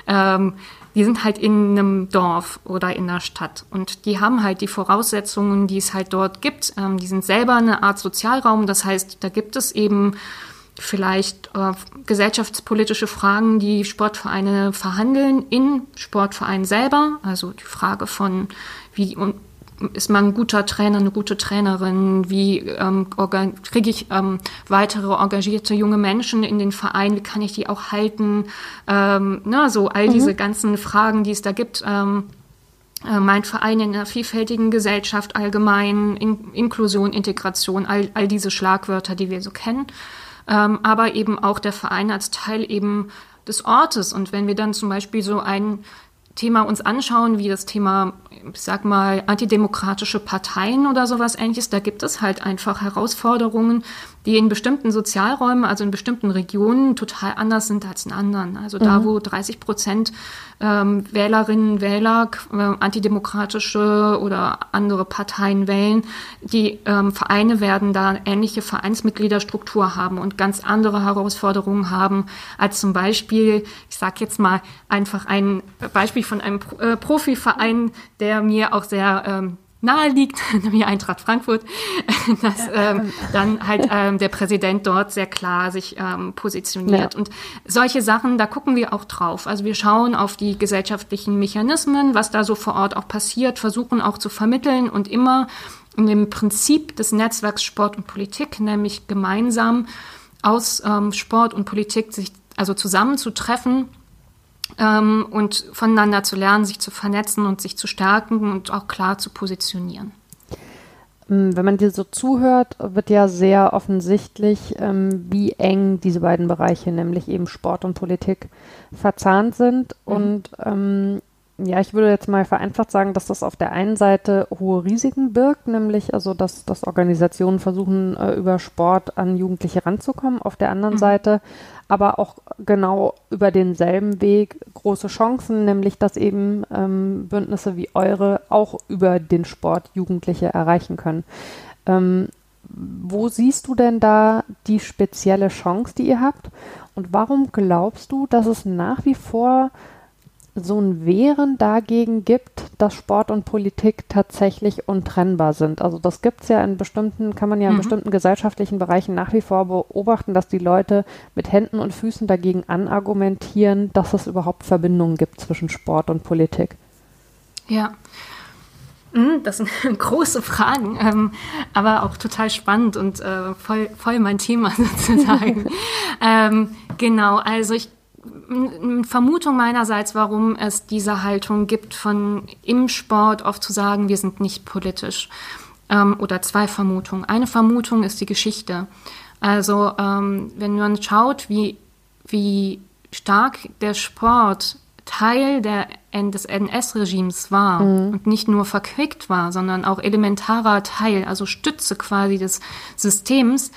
ähm, die sind halt in einem Dorf oder in einer Stadt und die haben halt die Voraussetzungen, die es halt dort gibt. Ähm, die sind selber eine Art Sozialraum, das heißt, da gibt es eben vielleicht äh, gesellschaftspolitische Fragen, die Sportvereine verhandeln in Sportvereinen selber. Also die Frage von, wie ist man ein guter Trainer, eine gute Trainerin, wie ähm, kriege ich ähm, weitere engagierte junge Menschen in den Verein, wie kann ich die auch halten, ähm, na, so all mhm. diese ganzen Fragen, die es da gibt. Ähm, äh, mein Verein in einer vielfältigen Gesellschaft allgemein, in Inklusion, Integration, all, all diese Schlagwörter, die wir so kennen ähm, aber eben auch der Verein als Teil eben des Ortes. Und wenn wir dann zum Beispiel so ein Thema uns anschauen, wie das Thema, ich sag mal, antidemokratische Parteien oder sowas ähnliches, da gibt es halt einfach Herausforderungen, die in bestimmten Sozialräumen, also in bestimmten Regionen total anders sind als in anderen. Also da, mhm. wo 30 Prozent ähm, Wählerinnen und Wähler äh, antidemokratische oder andere Parteien wählen. Die ähm, Vereine werden da ähnliche Vereinsmitgliederstruktur haben und ganz andere Herausforderungen haben als zum Beispiel, ich sage jetzt mal einfach ein Beispiel von einem äh, Profiverein, der mir auch sehr ähm, nahe liegt, nämlich Eintracht Frankfurt, dass ähm, dann halt ähm, der Präsident dort sehr klar sich ähm, positioniert. Ja. Und solche Sachen, da gucken wir auch drauf. Also wir schauen auf die gesellschaftlichen Mechanismen, was da so vor Ort auch passiert, versuchen auch zu vermitteln und immer in dem Prinzip des Netzwerks Sport und Politik, nämlich gemeinsam aus ähm, Sport und Politik sich also zusammenzutreffen ähm, und voneinander zu lernen, sich zu vernetzen und sich zu stärken und auch klar zu positionieren. Ähm, wenn man dir so zuhört, wird ja sehr offensichtlich, ähm, wie eng diese beiden Bereiche, nämlich eben Sport und Politik, verzahnt sind. Mhm. Und ähm, ja, ich würde jetzt mal vereinfacht sagen, dass das auf der einen Seite hohe Risiken birgt, nämlich also, dass, dass Organisationen versuchen, äh, über Sport an Jugendliche ranzukommen. Auf der anderen mhm. Seite aber auch genau über denselben Weg große Chancen, nämlich dass eben ähm, Bündnisse wie eure auch über den Sport Jugendliche erreichen können. Ähm, wo siehst du denn da die spezielle Chance, die ihr habt? Und warum glaubst du, dass es nach wie vor so ein Wehren dagegen gibt, dass Sport und Politik tatsächlich untrennbar sind. Also das gibt es ja in bestimmten, kann man ja in mhm. bestimmten gesellschaftlichen Bereichen nach wie vor beobachten, dass die Leute mit Händen und Füßen dagegen anargumentieren, dass es überhaupt Verbindungen gibt zwischen Sport und Politik. Ja. Hm, das sind große Fragen, ähm, aber auch total spannend und äh, voll, voll mein Thema sozusagen. ähm, genau, also ich Vermutung meinerseits, warum es diese Haltung gibt, von im Sport oft zu sagen, wir sind nicht politisch. Ähm, oder zwei Vermutungen. Eine Vermutung ist die Geschichte. Also ähm, wenn man schaut, wie, wie stark der Sport Teil der, des NS-Regimes war mhm. und nicht nur verquickt war, sondern auch elementarer Teil, also Stütze quasi des Systems,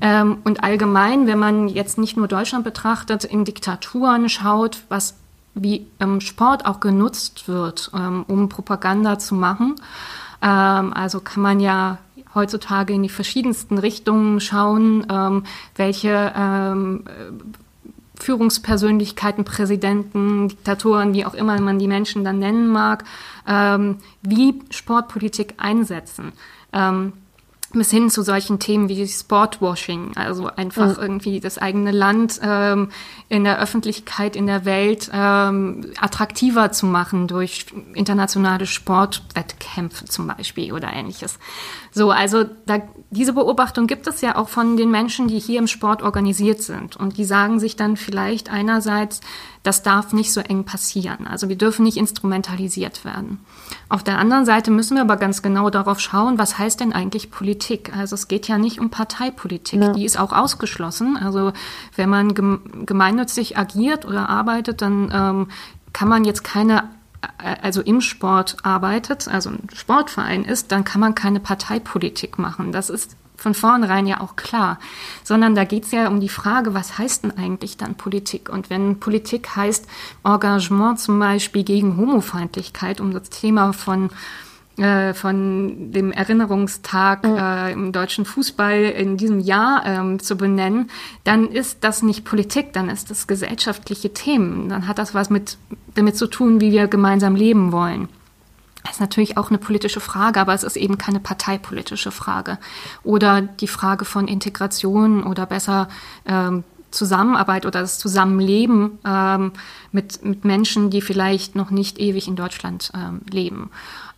ähm, und allgemein, wenn man jetzt nicht nur Deutschland betrachtet, in Diktaturen schaut, was wie ähm, Sport auch genutzt wird, ähm, um Propaganda zu machen. Ähm, also kann man ja heutzutage in die verschiedensten Richtungen schauen, ähm, welche ähm, Führungspersönlichkeiten, Präsidenten, Diktatoren, wie auch immer man die Menschen dann nennen mag, wie Sportpolitik einsetzen bis hin zu solchen Themen wie Sportwashing, also einfach mhm. irgendwie das eigene Land ähm, in der Öffentlichkeit, in der Welt ähm, attraktiver zu machen durch internationale Sportwettkämpfe zum Beispiel oder ähnliches. So, also da, diese Beobachtung gibt es ja auch von den Menschen, die hier im Sport organisiert sind und die sagen sich dann vielleicht einerseits, das darf nicht so eng passieren. Also wir dürfen nicht instrumentalisiert werden. Auf der anderen Seite müssen wir aber ganz genau darauf schauen, was heißt denn eigentlich Politik? Also es geht ja nicht um Parteipolitik, ja. die ist auch ausgeschlossen. Also wenn man gemeinnützig agiert oder arbeitet, dann ähm, kann man jetzt keine also im Sport arbeitet, also ein Sportverein ist, dann kann man keine Parteipolitik machen. Das ist von vornherein ja auch klar, sondern da geht es ja um die Frage, was heißt denn eigentlich dann Politik? Und wenn Politik heißt Engagement zum Beispiel gegen Homofeindlichkeit, um das Thema von äh, von dem Erinnerungstag äh, im deutschen Fußball in diesem Jahr ähm, zu benennen, dann ist das nicht Politik, dann ist das gesellschaftliche Themen. Dann hat das was mit damit zu tun, wie wir gemeinsam leben wollen. Das ist natürlich auch eine politische Frage, aber es ist eben keine parteipolitische Frage. Oder die Frage von Integration oder besser ähm, Zusammenarbeit oder das Zusammenleben ähm, mit, mit Menschen, die vielleicht noch nicht ewig in Deutschland ähm, leben.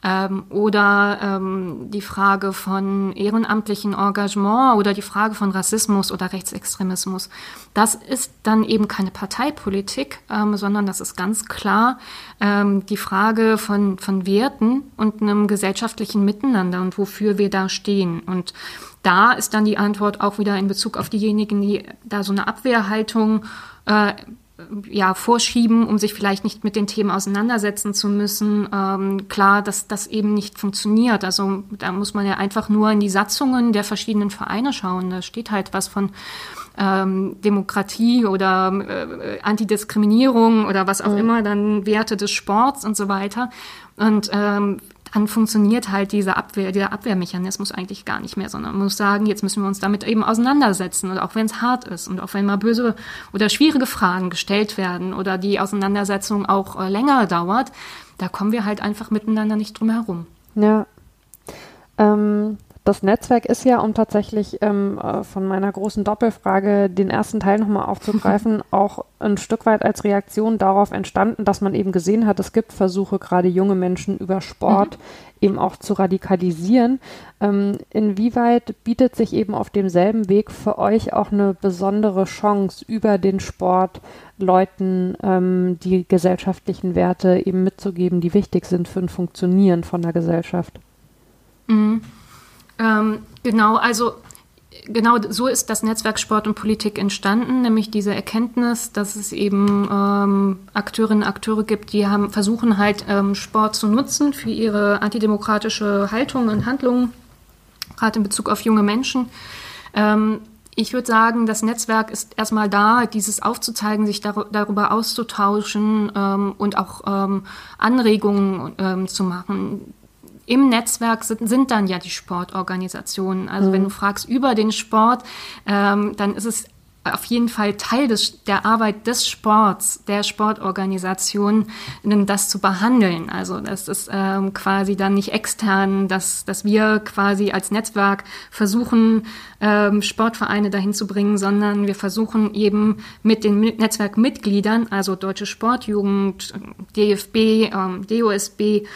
Ähm, oder ähm, die Frage von ehrenamtlichen Engagement oder die Frage von Rassismus oder Rechtsextremismus. Das ist dann eben keine Parteipolitik, ähm, sondern das ist ganz klar ähm, die Frage von, von Werten und einem gesellschaftlichen Miteinander und wofür wir da stehen. Und da ist dann die Antwort auch wieder in Bezug auf diejenigen, die da so eine Abwehrhaltung äh, ja, vorschieben, um sich vielleicht nicht mit den Themen auseinandersetzen zu müssen. Ähm, klar, dass das eben nicht funktioniert. Also da muss man ja einfach nur in die Satzungen der verschiedenen Vereine schauen. Da steht halt was von ähm, Demokratie oder äh, Antidiskriminierung oder was auch mhm. immer, dann Werte des Sports und so weiter. Und ähm, dann funktioniert halt dieser Abwehr, dieser Abwehrmechanismus eigentlich gar nicht mehr, sondern man muss sagen, jetzt müssen wir uns damit eben auseinandersetzen und auch wenn es hart ist und auch wenn mal böse oder schwierige Fragen gestellt werden oder die Auseinandersetzung auch äh, länger dauert, da kommen wir halt einfach miteinander nicht drum herum. Ja. Ähm, das Netzwerk ist ja, um tatsächlich ähm, äh, von meiner großen Doppelfrage den ersten Teil nochmal aufzugreifen, auch ein Stück weit als Reaktion darauf entstanden, dass man eben gesehen hat, es gibt Versuche, gerade junge Menschen über Sport mhm. eben auch zu radikalisieren. Ähm, inwieweit bietet sich eben auf demselben Weg für euch auch eine besondere Chance, über den Sport Leuten ähm, die gesellschaftlichen Werte eben mitzugeben, die wichtig sind für ein Funktionieren von der Gesellschaft? Mhm. Ähm, genau, also genau so ist das Netzwerk Sport und Politik entstanden, nämlich diese Erkenntnis, dass es eben ähm, Akteurinnen und Akteure gibt, die haben, versuchen halt ähm, Sport zu nutzen für ihre antidemokratische Haltung und Handlungen, gerade in Bezug auf junge Menschen. Ähm, ich würde sagen, das Netzwerk ist erstmal da, dieses aufzuzeigen, sich dar darüber auszutauschen ähm, und auch ähm, Anregungen ähm, zu machen im Netzwerk sind, sind dann ja die Sportorganisationen. Also mhm. wenn du fragst über den Sport, ähm, dann ist es auf jeden Fall Teil des, der Arbeit des Sports, der Sportorganisation, das zu behandeln. Also das ist ähm, quasi dann nicht extern, dass, dass wir quasi als Netzwerk versuchen, ähm, Sportvereine dahin zu bringen, sondern wir versuchen eben mit den Netzwerkmitgliedern, also Deutsche Sportjugend, DFB, ähm, DOSB,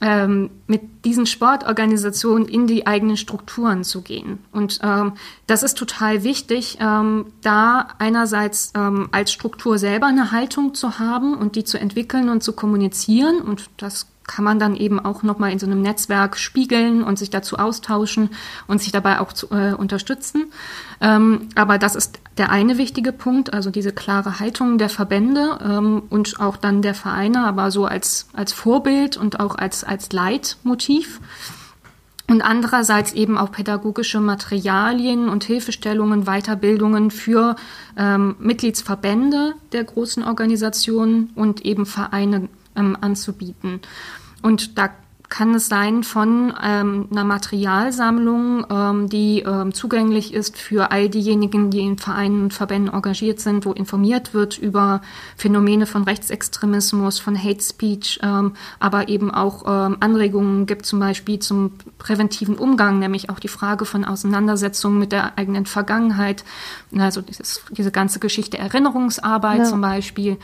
ähm, mit diesen Sportorganisationen in die eigenen Strukturen zu gehen. Und ähm, das ist total wichtig, ähm, da einerseits ähm, als Struktur selber eine Haltung zu haben und die zu entwickeln und zu kommunizieren. Und das kann man dann eben auch nochmal in so einem Netzwerk spiegeln und sich dazu austauschen und sich dabei auch zu, äh, unterstützen. Ähm, aber das ist der eine wichtige Punkt, also diese klare Haltung der Verbände ähm, und auch dann der Vereine, aber so als, als Vorbild und auch als, als Leitmotiv. Und andererseits eben auch pädagogische Materialien und Hilfestellungen, Weiterbildungen für ähm, Mitgliedsverbände der großen Organisationen und eben Vereine ähm, anzubieten. Und da kann es sein von ähm, einer Materialsammlung, ähm, die ähm, zugänglich ist für all diejenigen, die in Vereinen und Verbänden engagiert sind, wo informiert wird über Phänomene von Rechtsextremismus, von Hate Speech, ähm, aber eben auch ähm, Anregungen gibt zum Beispiel zum präventiven Umgang, nämlich auch die Frage von Auseinandersetzungen mit der eigenen Vergangenheit, also dieses, diese ganze Geschichte Erinnerungsarbeit ja. zum Beispiel.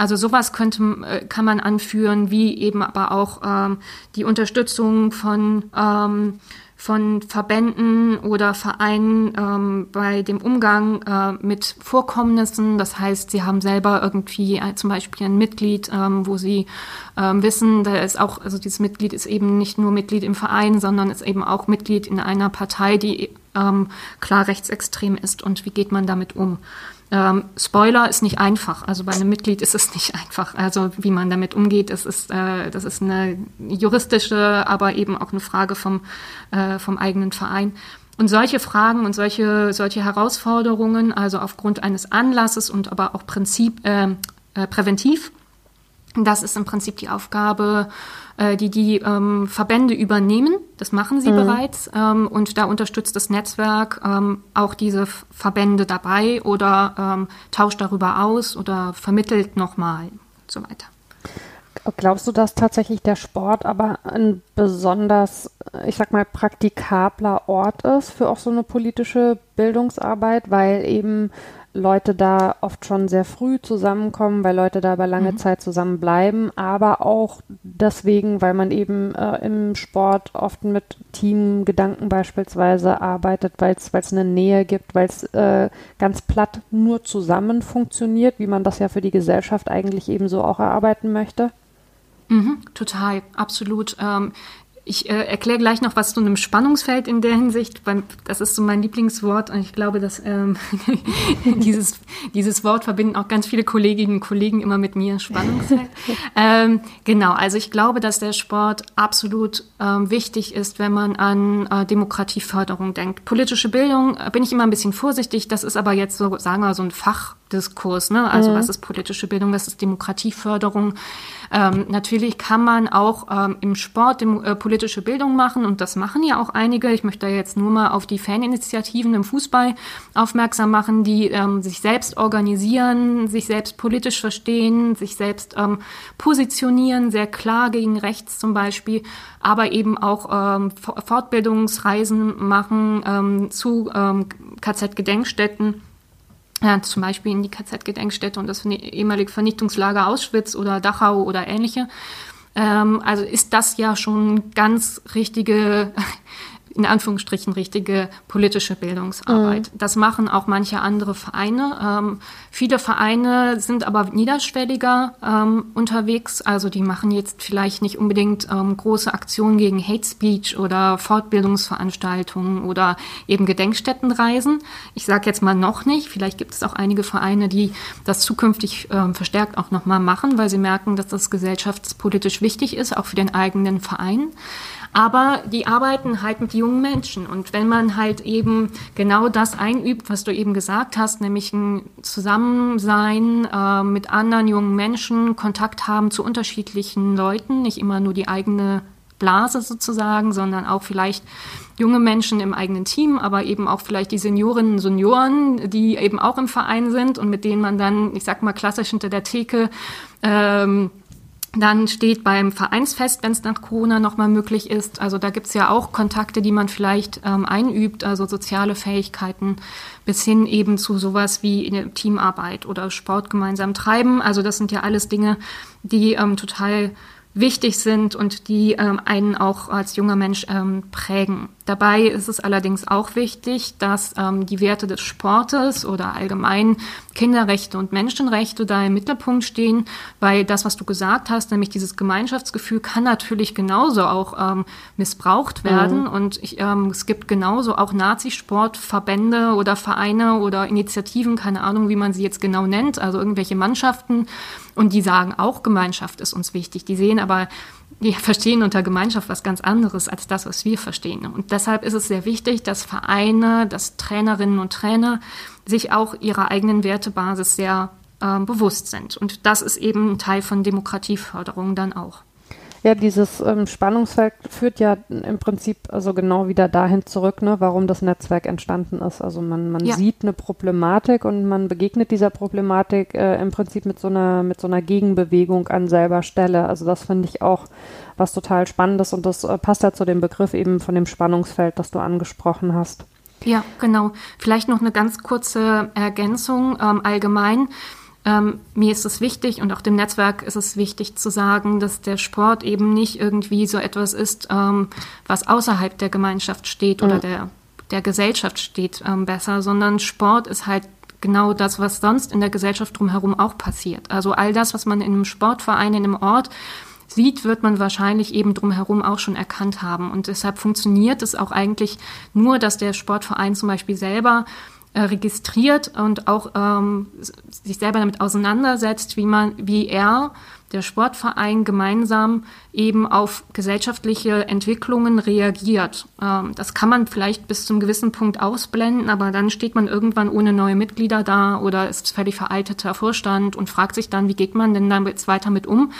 Also sowas könnte, äh, kann man anführen, wie eben aber auch ähm, die Unterstützung von, ähm, von Verbänden oder Vereinen ähm, bei dem Umgang äh, mit Vorkommnissen. Das heißt, sie haben selber irgendwie äh, zum Beispiel ein Mitglied, ähm, wo sie ähm, wissen, da ist auch, also dieses Mitglied ist eben nicht nur Mitglied im Verein, sondern ist eben auch Mitglied in einer Partei, die ähm, klar rechtsextrem ist. Und wie geht man damit um? Ähm, Spoiler ist nicht einfach. Also bei einem Mitglied ist es nicht einfach. Also wie man damit umgeht, das ist, äh, das ist eine juristische, aber eben auch eine Frage vom, äh, vom eigenen Verein. Und solche Fragen und solche, solche Herausforderungen, also aufgrund eines Anlasses und aber auch Prinzip, äh, äh, präventiv, das ist im Prinzip die Aufgabe äh, die die ähm, Verbände übernehmen. Das machen sie mhm. bereits. Ähm, und da unterstützt das Netzwerk ähm, auch diese Verbände dabei oder tauscht darüber aus oder vermittelt nochmal und so weiter. Glaubst du, dass tatsächlich der Sport aber ein besonders, ich sag mal, praktikabler Ort ist für auch so eine politische Bildungsarbeit, weil eben Leute da oft schon sehr früh zusammenkommen, weil Leute da über lange mhm. Zeit zusammenbleiben, aber auch deswegen, weil man eben äh, im Sport oft mit Teamgedanken beispielsweise arbeitet, weil es eine Nähe gibt, weil es äh, ganz platt nur zusammen funktioniert, wie man das ja für die Gesellschaft eigentlich eben so auch erarbeiten möchte. Mhm, total, absolut. Ähm, ich äh, erkläre gleich noch was zu einem Spannungsfeld in der Hinsicht. Weil das ist so mein Lieblingswort und ich glaube, dass ähm, dieses, dieses Wort verbinden auch ganz viele Kolleginnen und Kollegen immer mit mir, Spannungsfeld. ähm, genau, also ich glaube, dass der Sport absolut ähm, wichtig ist, wenn man an äh, Demokratieförderung denkt. Politische Bildung äh, bin ich immer ein bisschen vorsichtig. Das ist aber jetzt so, sagen wir, so ein Fach Diskurs. Ne? Also mhm. was ist politische Bildung, was ist Demokratieförderung? Ähm, natürlich kann man auch ähm, im Sport dem, äh, politische Bildung machen und das machen ja auch einige. Ich möchte jetzt nur mal auf die Faninitiativen im Fußball aufmerksam machen, die ähm, sich selbst organisieren, sich selbst politisch verstehen, sich selbst ähm, positionieren, sehr klar gegen rechts zum Beispiel, aber eben auch ähm, Fortbildungsreisen machen ähm, zu KZ-Gedenkstätten ja, zum Beispiel in die KZ-Gedenkstätte und das ehemalige Vernichtungslager Auschwitz oder Dachau oder ähnliche. Ähm, also ist das ja schon ganz richtige in Anführungsstrichen richtige politische Bildungsarbeit. Mhm. Das machen auch manche andere Vereine. Ähm, viele Vereine sind aber niederschwelliger ähm, unterwegs. Also die machen jetzt vielleicht nicht unbedingt ähm, große Aktionen gegen Hate Speech oder Fortbildungsveranstaltungen oder eben Gedenkstättenreisen. Ich sage jetzt mal noch nicht. Vielleicht gibt es auch einige Vereine, die das zukünftig ähm, verstärkt auch nochmal machen, weil sie merken, dass das gesellschaftspolitisch wichtig ist, auch für den eigenen Verein. Aber die arbeiten halt mit jungen Menschen. Und wenn man halt eben genau das einübt, was du eben gesagt hast, nämlich ein Zusammensein äh, mit anderen jungen Menschen, Kontakt haben zu unterschiedlichen Leuten, nicht immer nur die eigene Blase sozusagen, sondern auch vielleicht junge Menschen im eigenen Team, aber eben auch vielleicht die Seniorinnen und Senioren, die eben auch im Verein sind und mit denen man dann, ich sag mal klassisch hinter der Theke ähm, dann steht beim Vereinsfest, wenn es nach Corona nochmal möglich ist. Also da gibt's ja auch Kontakte, die man vielleicht ähm, einübt, also soziale Fähigkeiten bis hin eben zu sowas wie Teamarbeit oder Sport gemeinsam treiben. Also das sind ja alles Dinge, die ähm, total wichtig sind und die ähm, einen auch als junger Mensch ähm, prägen. Dabei ist es allerdings auch wichtig, dass ähm, die Werte des Sportes oder allgemein Kinderrechte und Menschenrechte da im Mittelpunkt stehen, weil das, was du gesagt hast, nämlich dieses Gemeinschaftsgefühl, kann natürlich genauso auch ähm, missbraucht werden. Mhm. Und ich, ähm, es gibt genauso auch Nazisportverbände oder Vereine oder Initiativen, keine Ahnung, wie man sie jetzt genau nennt, also irgendwelche Mannschaften. Und die sagen auch, Gemeinschaft ist uns wichtig. Die sehen aber die verstehen unter Gemeinschaft was ganz anderes als das, was wir verstehen. Und deshalb ist es sehr wichtig, dass Vereine, dass Trainerinnen und Trainer sich auch ihrer eigenen Wertebasis sehr äh, bewusst sind. Und das ist eben ein Teil von Demokratieförderung dann auch. Ja, dieses ähm, Spannungsfeld führt ja im Prinzip also genau wieder dahin zurück, ne, warum das Netzwerk entstanden ist. Also man, man ja. sieht eine Problematik und man begegnet dieser Problematik äh, im Prinzip mit so einer mit so einer Gegenbewegung an selber Stelle. Also das finde ich auch was total Spannendes und das äh, passt ja zu dem Begriff eben von dem Spannungsfeld, das du angesprochen hast. Ja, genau. Vielleicht noch eine ganz kurze Ergänzung ähm, allgemein. Ähm, mir ist es wichtig und auch dem Netzwerk ist es wichtig zu sagen, dass der Sport eben nicht irgendwie so etwas ist, ähm, was außerhalb der Gemeinschaft steht oder mhm. der, der Gesellschaft steht ähm, besser, sondern Sport ist halt genau das, was sonst in der Gesellschaft drumherum auch passiert. Also all das, was man in einem Sportverein, in einem Ort sieht, wird man wahrscheinlich eben drumherum auch schon erkannt haben. Und deshalb funktioniert es auch eigentlich nur, dass der Sportverein zum Beispiel selber äh, registriert und auch ähm, sich selber damit auseinandersetzt, wie man, wie er, der Sportverein, gemeinsam eben auf gesellschaftliche Entwicklungen reagiert. Ähm, das kann man vielleicht bis zum gewissen Punkt ausblenden, aber dann steht man irgendwann ohne neue Mitglieder da oder ist völlig veralteter Vorstand und fragt sich dann, wie geht man denn jetzt weiter mit um?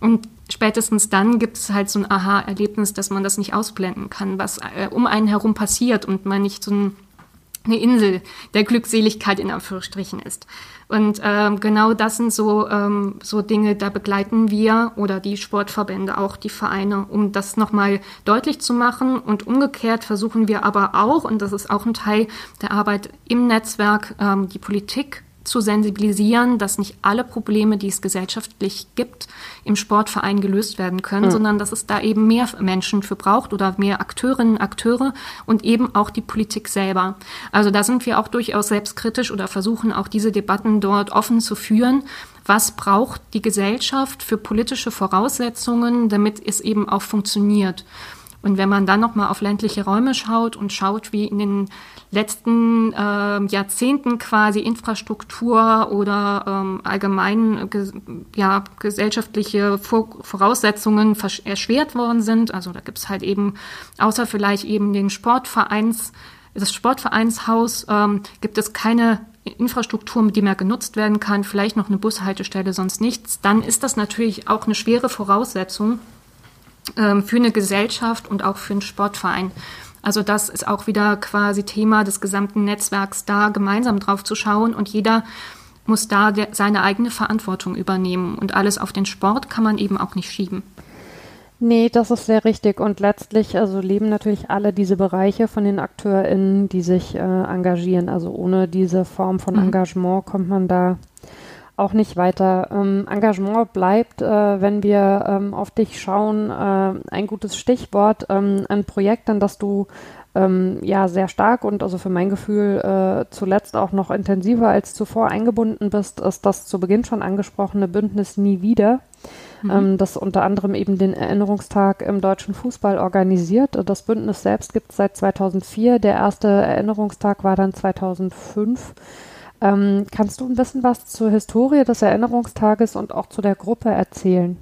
Und spätestens dann gibt es halt so ein Aha-Erlebnis, dass man das nicht ausblenden kann, was äh, um einen herum passiert und man nicht so ein eine Insel der Glückseligkeit in Anführungsstrichen ist. Und ähm, genau das sind so, ähm, so Dinge, da begleiten wir oder die Sportverbände, auch die Vereine, um das nochmal deutlich zu machen. Und umgekehrt versuchen wir aber auch, und das ist auch ein Teil der Arbeit im Netzwerk, ähm, die Politik zu sensibilisieren, dass nicht alle Probleme, die es gesellschaftlich gibt, im Sportverein gelöst werden können, mhm. sondern dass es da eben mehr Menschen für braucht oder mehr Akteurinnen, Akteure und eben auch die Politik selber. Also da sind wir auch durchaus selbstkritisch oder versuchen auch diese Debatten dort offen zu führen. Was braucht die Gesellschaft für politische Voraussetzungen, damit es eben auch funktioniert? Und wenn man dann nochmal auf ländliche Räume schaut und schaut, wie in den letzten äh, Jahrzehnten quasi Infrastruktur oder ähm, allgemein ge ja, gesellschaftliche Vor Voraussetzungen erschwert worden sind. Also da gibt's halt eben, außer vielleicht eben den Sportvereins, das Sportvereinshaus, ähm, gibt es keine Infrastruktur, die mehr genutzt werden kann, vielleicht noch eine Bushaltestelle, sonst nichts, dann ist das natürlich auch eine schwere Voraussetzung ähm, für eine Gesellschaft und auch für einen Sportverein. Also das ist auch wieder quasi Thema des gesamten Netzwerks, da gemeinsam drauf zu schauen und jeder muss da der, seine eigene Verantwortung übernehmen und alles auf den Sport kann man eben auch nicht schieben. Nee, das ist sehr richtig. Und letztlich also leben natürlich alle diese Bereiche von den AkteurInnen, die sich äh, engagieren. Also ohne diese Form von mhm. Engagement kommt man da auch nicht weiter. Ähm, Engagement bleibt, äh, wenn wir ähm, auf dich schauen, äh, ein gutes Stichwort. Ähm, ein Projekt, an das du ähm, ja sehr stark und also für mein Gefühl äh, zuletzt auch noch intensiver als zuvor eingebunden bist, ist das zu Beginn schon angesprochene Bündnis Nie wieder. Mhm. Ähm, das unter anderem eben den Erinnerungstag im deutschen Fußball organisiert. Das Bündnis selbst gibt es seit 2004. Der erste Erinnerungstag war dann 2005. Ähm, kannst du ein bisschen was zur Historie des Erinnerungstages und auch zu der Gruppe erzählen?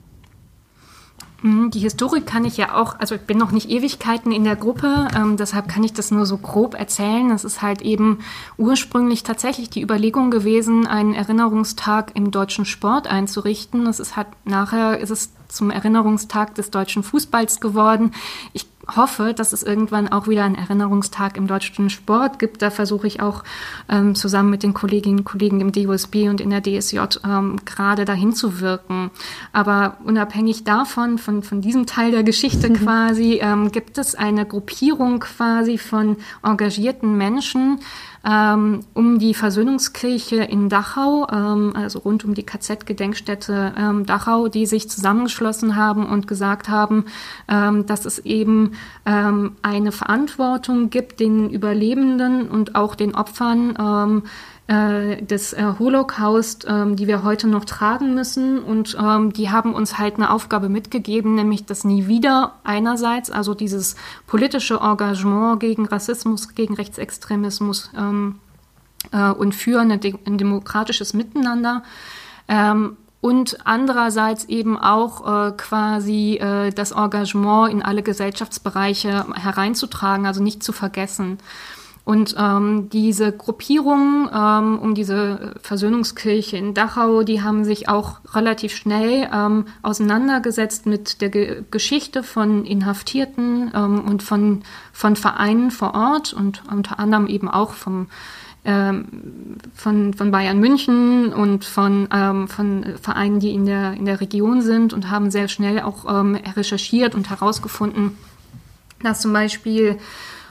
Mhm, die Historik kann ich ja auch, also ich bin noch nicht Ewigkeiten in der Gruppe, ähm, deshalb kann ich das nur so grob erzählen. Es ist halt eben ursprünglich tatsächlich die Überlegung gewesen, einen Erinnerungstag im deutschen Sport einzurichten. Es ist halt nachher ist es zum Erinnerungstag des deutschen Fußballs geworden. Ich hoffe, dass es irgendwann auch wieder einen Erinnerungstag im deutschen Sport gibt. Da versuche ich auch ähm, zusammen mit den Kolleginnen und Kollegen im DUSB und in der DSJ ähm, gerade dahin zu wirken. Aber unabhängig davon, von, von diesem Teil der Geschichte quasi, ähm, gibt es eine Gruppierung quasi von engagierten Menschen, ähm, um die Versöhnungskirche in Dachau, ähm, also rund um die KZ-Gedenkstätte ähm, Dachau, die sich zusammengeschlossen haben und gesagt haben, ähm, dass es eben ähm, eine Verantwortung gibt, den Überlebenden und auch den Opfern ähm, äh, des äh, Holocaust, ähm, die wir heute noch tragen müssen. Und ähm, die haben uns halt eine Aufgabe mitgegeben, nämlich das nie wieder einerseits, also dieses politische Engagement gegen Rassismus, gegen Rechtsextremismus ähm, äh, und für de ein demokratisches Miteinander. Ähm, und andererseits eben auch äh, quasi äh, das Engagement in alle Gesellschaftsbereiche hereinzutragen, also nicht zu vergessen. Und ähm, diese Gruppierung ähm, um diese Versöhnungskirche in Dachau, die haben sich auch relativ schnell ähm, auseinandergesetzt mit der Ge Geschichte von Inhaftierten ähm, und von, von Vereinen vor Ort und unter anderem eben auch vom ähm, von, von Bayern München und von, ähm, von Vereinen, die in der, in der Region sind und haben sehr schnell auch ähm, recherchiert und herausgefunden, dass zum Beispiel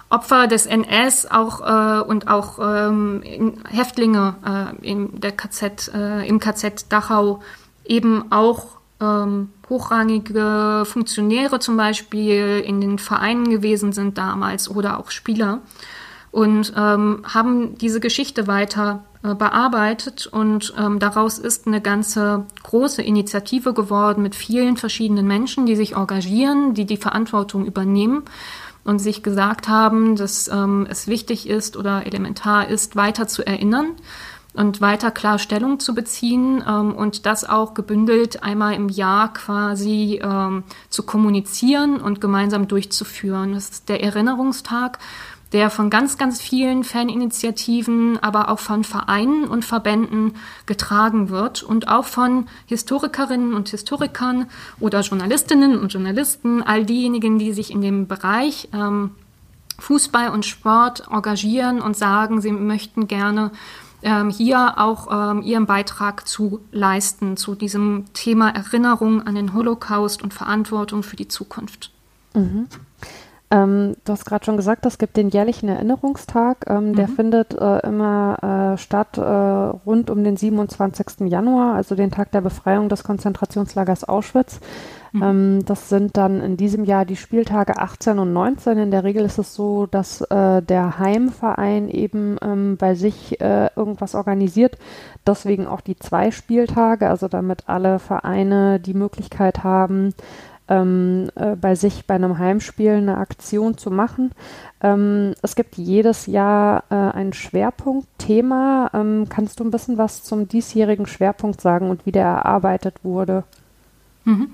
Opfer des NS auch äh, und auch ähm, Häftlinge äh, in der KZ, äh, im KZ Dachau eben auch ähm, hochrangige Funktionäre zum Beispiel in den Vereinen gewesen sind damals oder auch Spieler und ähm, haben diese Geschichte weiter äh, bearbeitet und ähm, daraus ist eine ganze große Initiative geworden mit vielen verschiedenen Menschen, die sich engagieren, die die Verantwortung übernehmen und sich gesagt haben, dass ähm, es wichtig ist oder elementar ist, weiter zu erinnern und weiter klar Stellung zu beziehen ähm, und das auch gebündelt einmal im Jahr quasi ähm, zu kommunizieren und gemeinsam durchzuführen. Das ist der Erinnerungstag der von ganz, ganz vielen Faninitiativen, aber auch von Vereinen und Verbänden getragen wird und auch von Historikerinnen und Historikern oder Journalistinnen und Journalisten, all diejenigen, die sich in dem Bereich ähm, Fußball und Sport engagieren und sagen, sie möchten gerne ähm, hier auch ähm, ihren Beitrag zu leisten zu diesem Thema Erinnerung an den Holocaust und Verantwortung für die Zukunft. Mhm. Ähm, du hast gerade schon gesagt, es gibt den jährlichen Erinnerungstag. Ähm, mhm. Der findet äh, immer äh, statt äh, rund um den 27. Januar, also den Tag der Befreiung des Konzentrationslagers Auschwitz. Mhm. Ähm, das sind dann in diesem Jahr die Spieltage 18 und 19. In der Regel ist es so, dass äh, der Heimverein eben ähm, bei sich äh, irgendwas organisiert. Deswegen auch die zwei Spieltage, also damit alle Vereine die Möglichkeit haben, ähm, äh, bei sich bei einem Heimspiel eine Aktion zu machen. Ähm, es gibt jedes Jahr äh, ein Schwerpunktthema. Ähm, kannst du ein bisschen was zum diesjährigen Schwerpunkt sagen und wie der erarbeitet wurde? Mhm.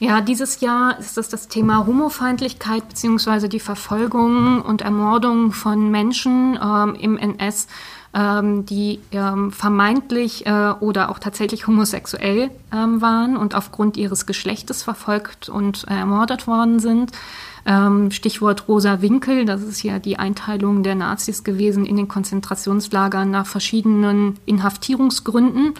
Ja, dieses Jahr ist es das Thema Homofeindlichkeit beziehungsweise die Verfolgung und Ermordung von Menschen ähm, im NS ähm, die ähm, vermeintlich äh, oder auch tatsächlich homosexuell ähm, waren und aufgrund ihres Geschlechtes verfolgt und äh, ermordet worden sind. Ähm, Stichwort Rosa Winkel, das ist ja die Einteilung der Nazis gewesen in den Konzentrationslagern nach verschiedenen Inhaftierungsgründen.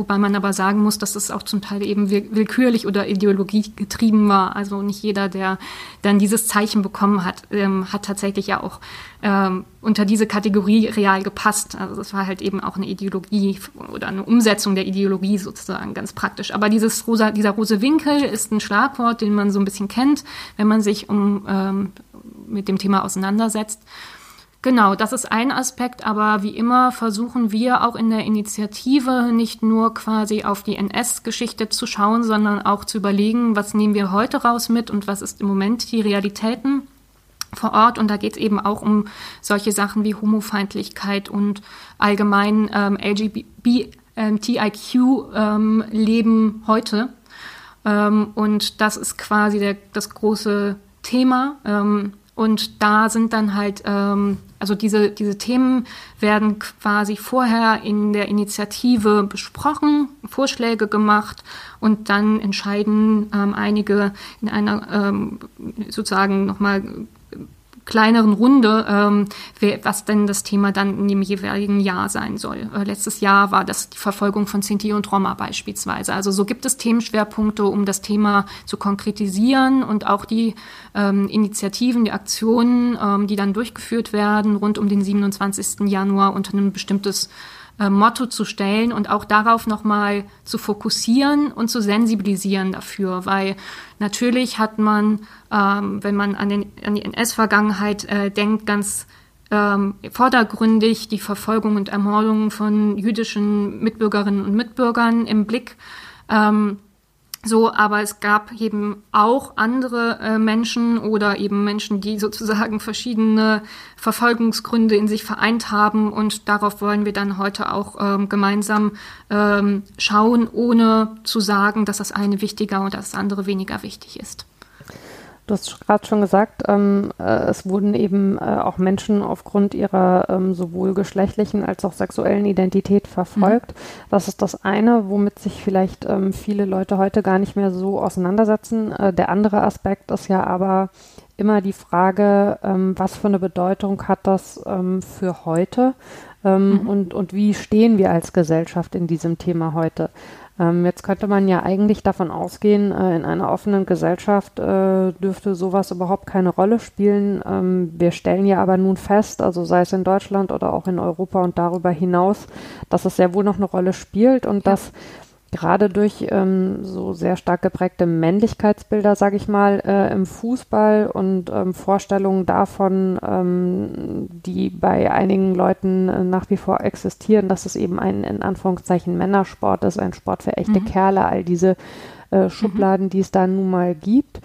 Wobei man aber sagen muss, dass es auch zum Teil eben willkürlich oder ideologiegetrieben war. Also nicht jeder, der dann dieses Zeichen bekommen hat, ähm, hat tatsächlich ja auch ähm, unter diese Kategorie real gepasst. Also es war halt eben auch eine Ideologie oder eine Umsetzung der Ideologie sozusagen ganz praktisch. Aber dieses rosa, dieser rose Winkel ist ein Schlagwort, den man so ein bisschen kennt, wenn man sich um, ähm, mit dem Thema auseinandersetzt. Genau, das ist ein Aspekt, aber wie immer versuchen wir auch in der Initiative nicht nur quasi auf die NS-Geschichte zu schauen, sondern auch zu überlegen, was nehmen wir heute raus mit und was ist im Moment die Realitäten vor Ort. Und da geht es eben auch um solche Sachen wie Homofeindlichkeit und allgemein ähm, LGBTIQ-Leben ähm, heute. Ähm, und das ist quasi der, das große Thema. Ähm, und da sind dann halt ähm, also diese, diese Themen werden quasi vorher in der Initiative besprochen, Vorschläge gemacht und dann entscheiden ähm, einige in einer ähm, sozusagen nochmal kleineren Runde, ähm, was denn das Thema dann in dem jeweiligen Jahr sein soll. Äh, letztes Jahr war das die Verfolgung von Sinti und Roma beispielsweise. Also so gibt es Themenschwerpunkte, um das Thema zu konkretisieren und auch die ähm, Initiativen, die Aktionen, ähm, die dann durchgeführt werden rund um den 27. Januar unter einem bestimmtes äh, Motto zu stellen und auch darauf nochmal zu fokussieren und zu sensibilisieren dafür, weil natürlich hat man, ähm, wenn man an, den, an die NS-Vergangenheit äh, denkt, ganz ähm, vordergründig die Verfolgung und Ermordung von jüdischen Mitbürgerinnen und Mitbürgern im Blick. Ähm, so, aber es gab eben auch andere äh, Menschen oder eben Menschen, die sozusagen verschiedene Verfolgungsgründe in sich vereint haben und darauf wollen wir dann heute auch ähm, gemeinsam ähm, schauen, ohne zu sagen, dass das eine wichtiger und das andere weniger wichtig ist. Du hast gerade schon gesagt, ähm, äh, es wurden eben äh, auch Menschen aufgrund ihrer ähm, sowohl geschlechtlichen als auch sexuellen Identität verfolgt. Mhm. Das ist das eine, womit sich vielleicht ähm, viele Leute heute gar nicht mehr so auseinandersetzen. Äh, der andere Aspekt ist ja aber immer die Frage, ähm, was für eine Bedeutung hat das ähm, für heute? Ähm, mhm. und, und wie stehen wir als Gesellschaft in diesem Thema heute? Ähm, jetzt könnte man ja eigentlich davon ausgehen, äh, in einer offenen Gesellschaft äh, dürfte sowas überhaupt keine Rolle spielen. Ähm, wir stellen ja aber nun fest, also sei es in Deutschland oder auch in Europa und darüber hinaus, dass es sehr wohl noch eine Rolle spielt und ja. dass gerade durch ähm, so sehr stark geprägte Männlichkeitsbilder, sage ich mal, äh, im Fußball und ähm, Vorstellungen davon, ähm, die bei einigen Leuten äh, nach wie vor existieren, dass es eben ein in Anführungszeichen Männersport ist, ein Sport für echte mhm. Kerle, all diese äh, Schubladen, mhm. die es da nun mal gibt.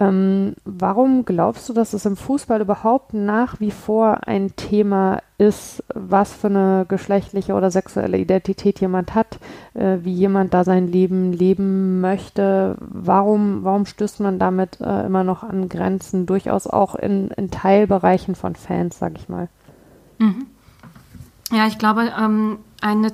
Ähm, warum glaubst du, dass es im Fußball überhaupt nach wie vor ein Thema ist, was für eine geschlechtliche oder sexuelle Identität jemand hat, äh, wie jemand da sein Leben leben möchte? Warum, warum stößt man damit äh, immer noch an Grenzen, durchaus auch in, in Teilbereichen von Fans, sag ich mal? Mhm. Ja, ich glaube, ähm, eine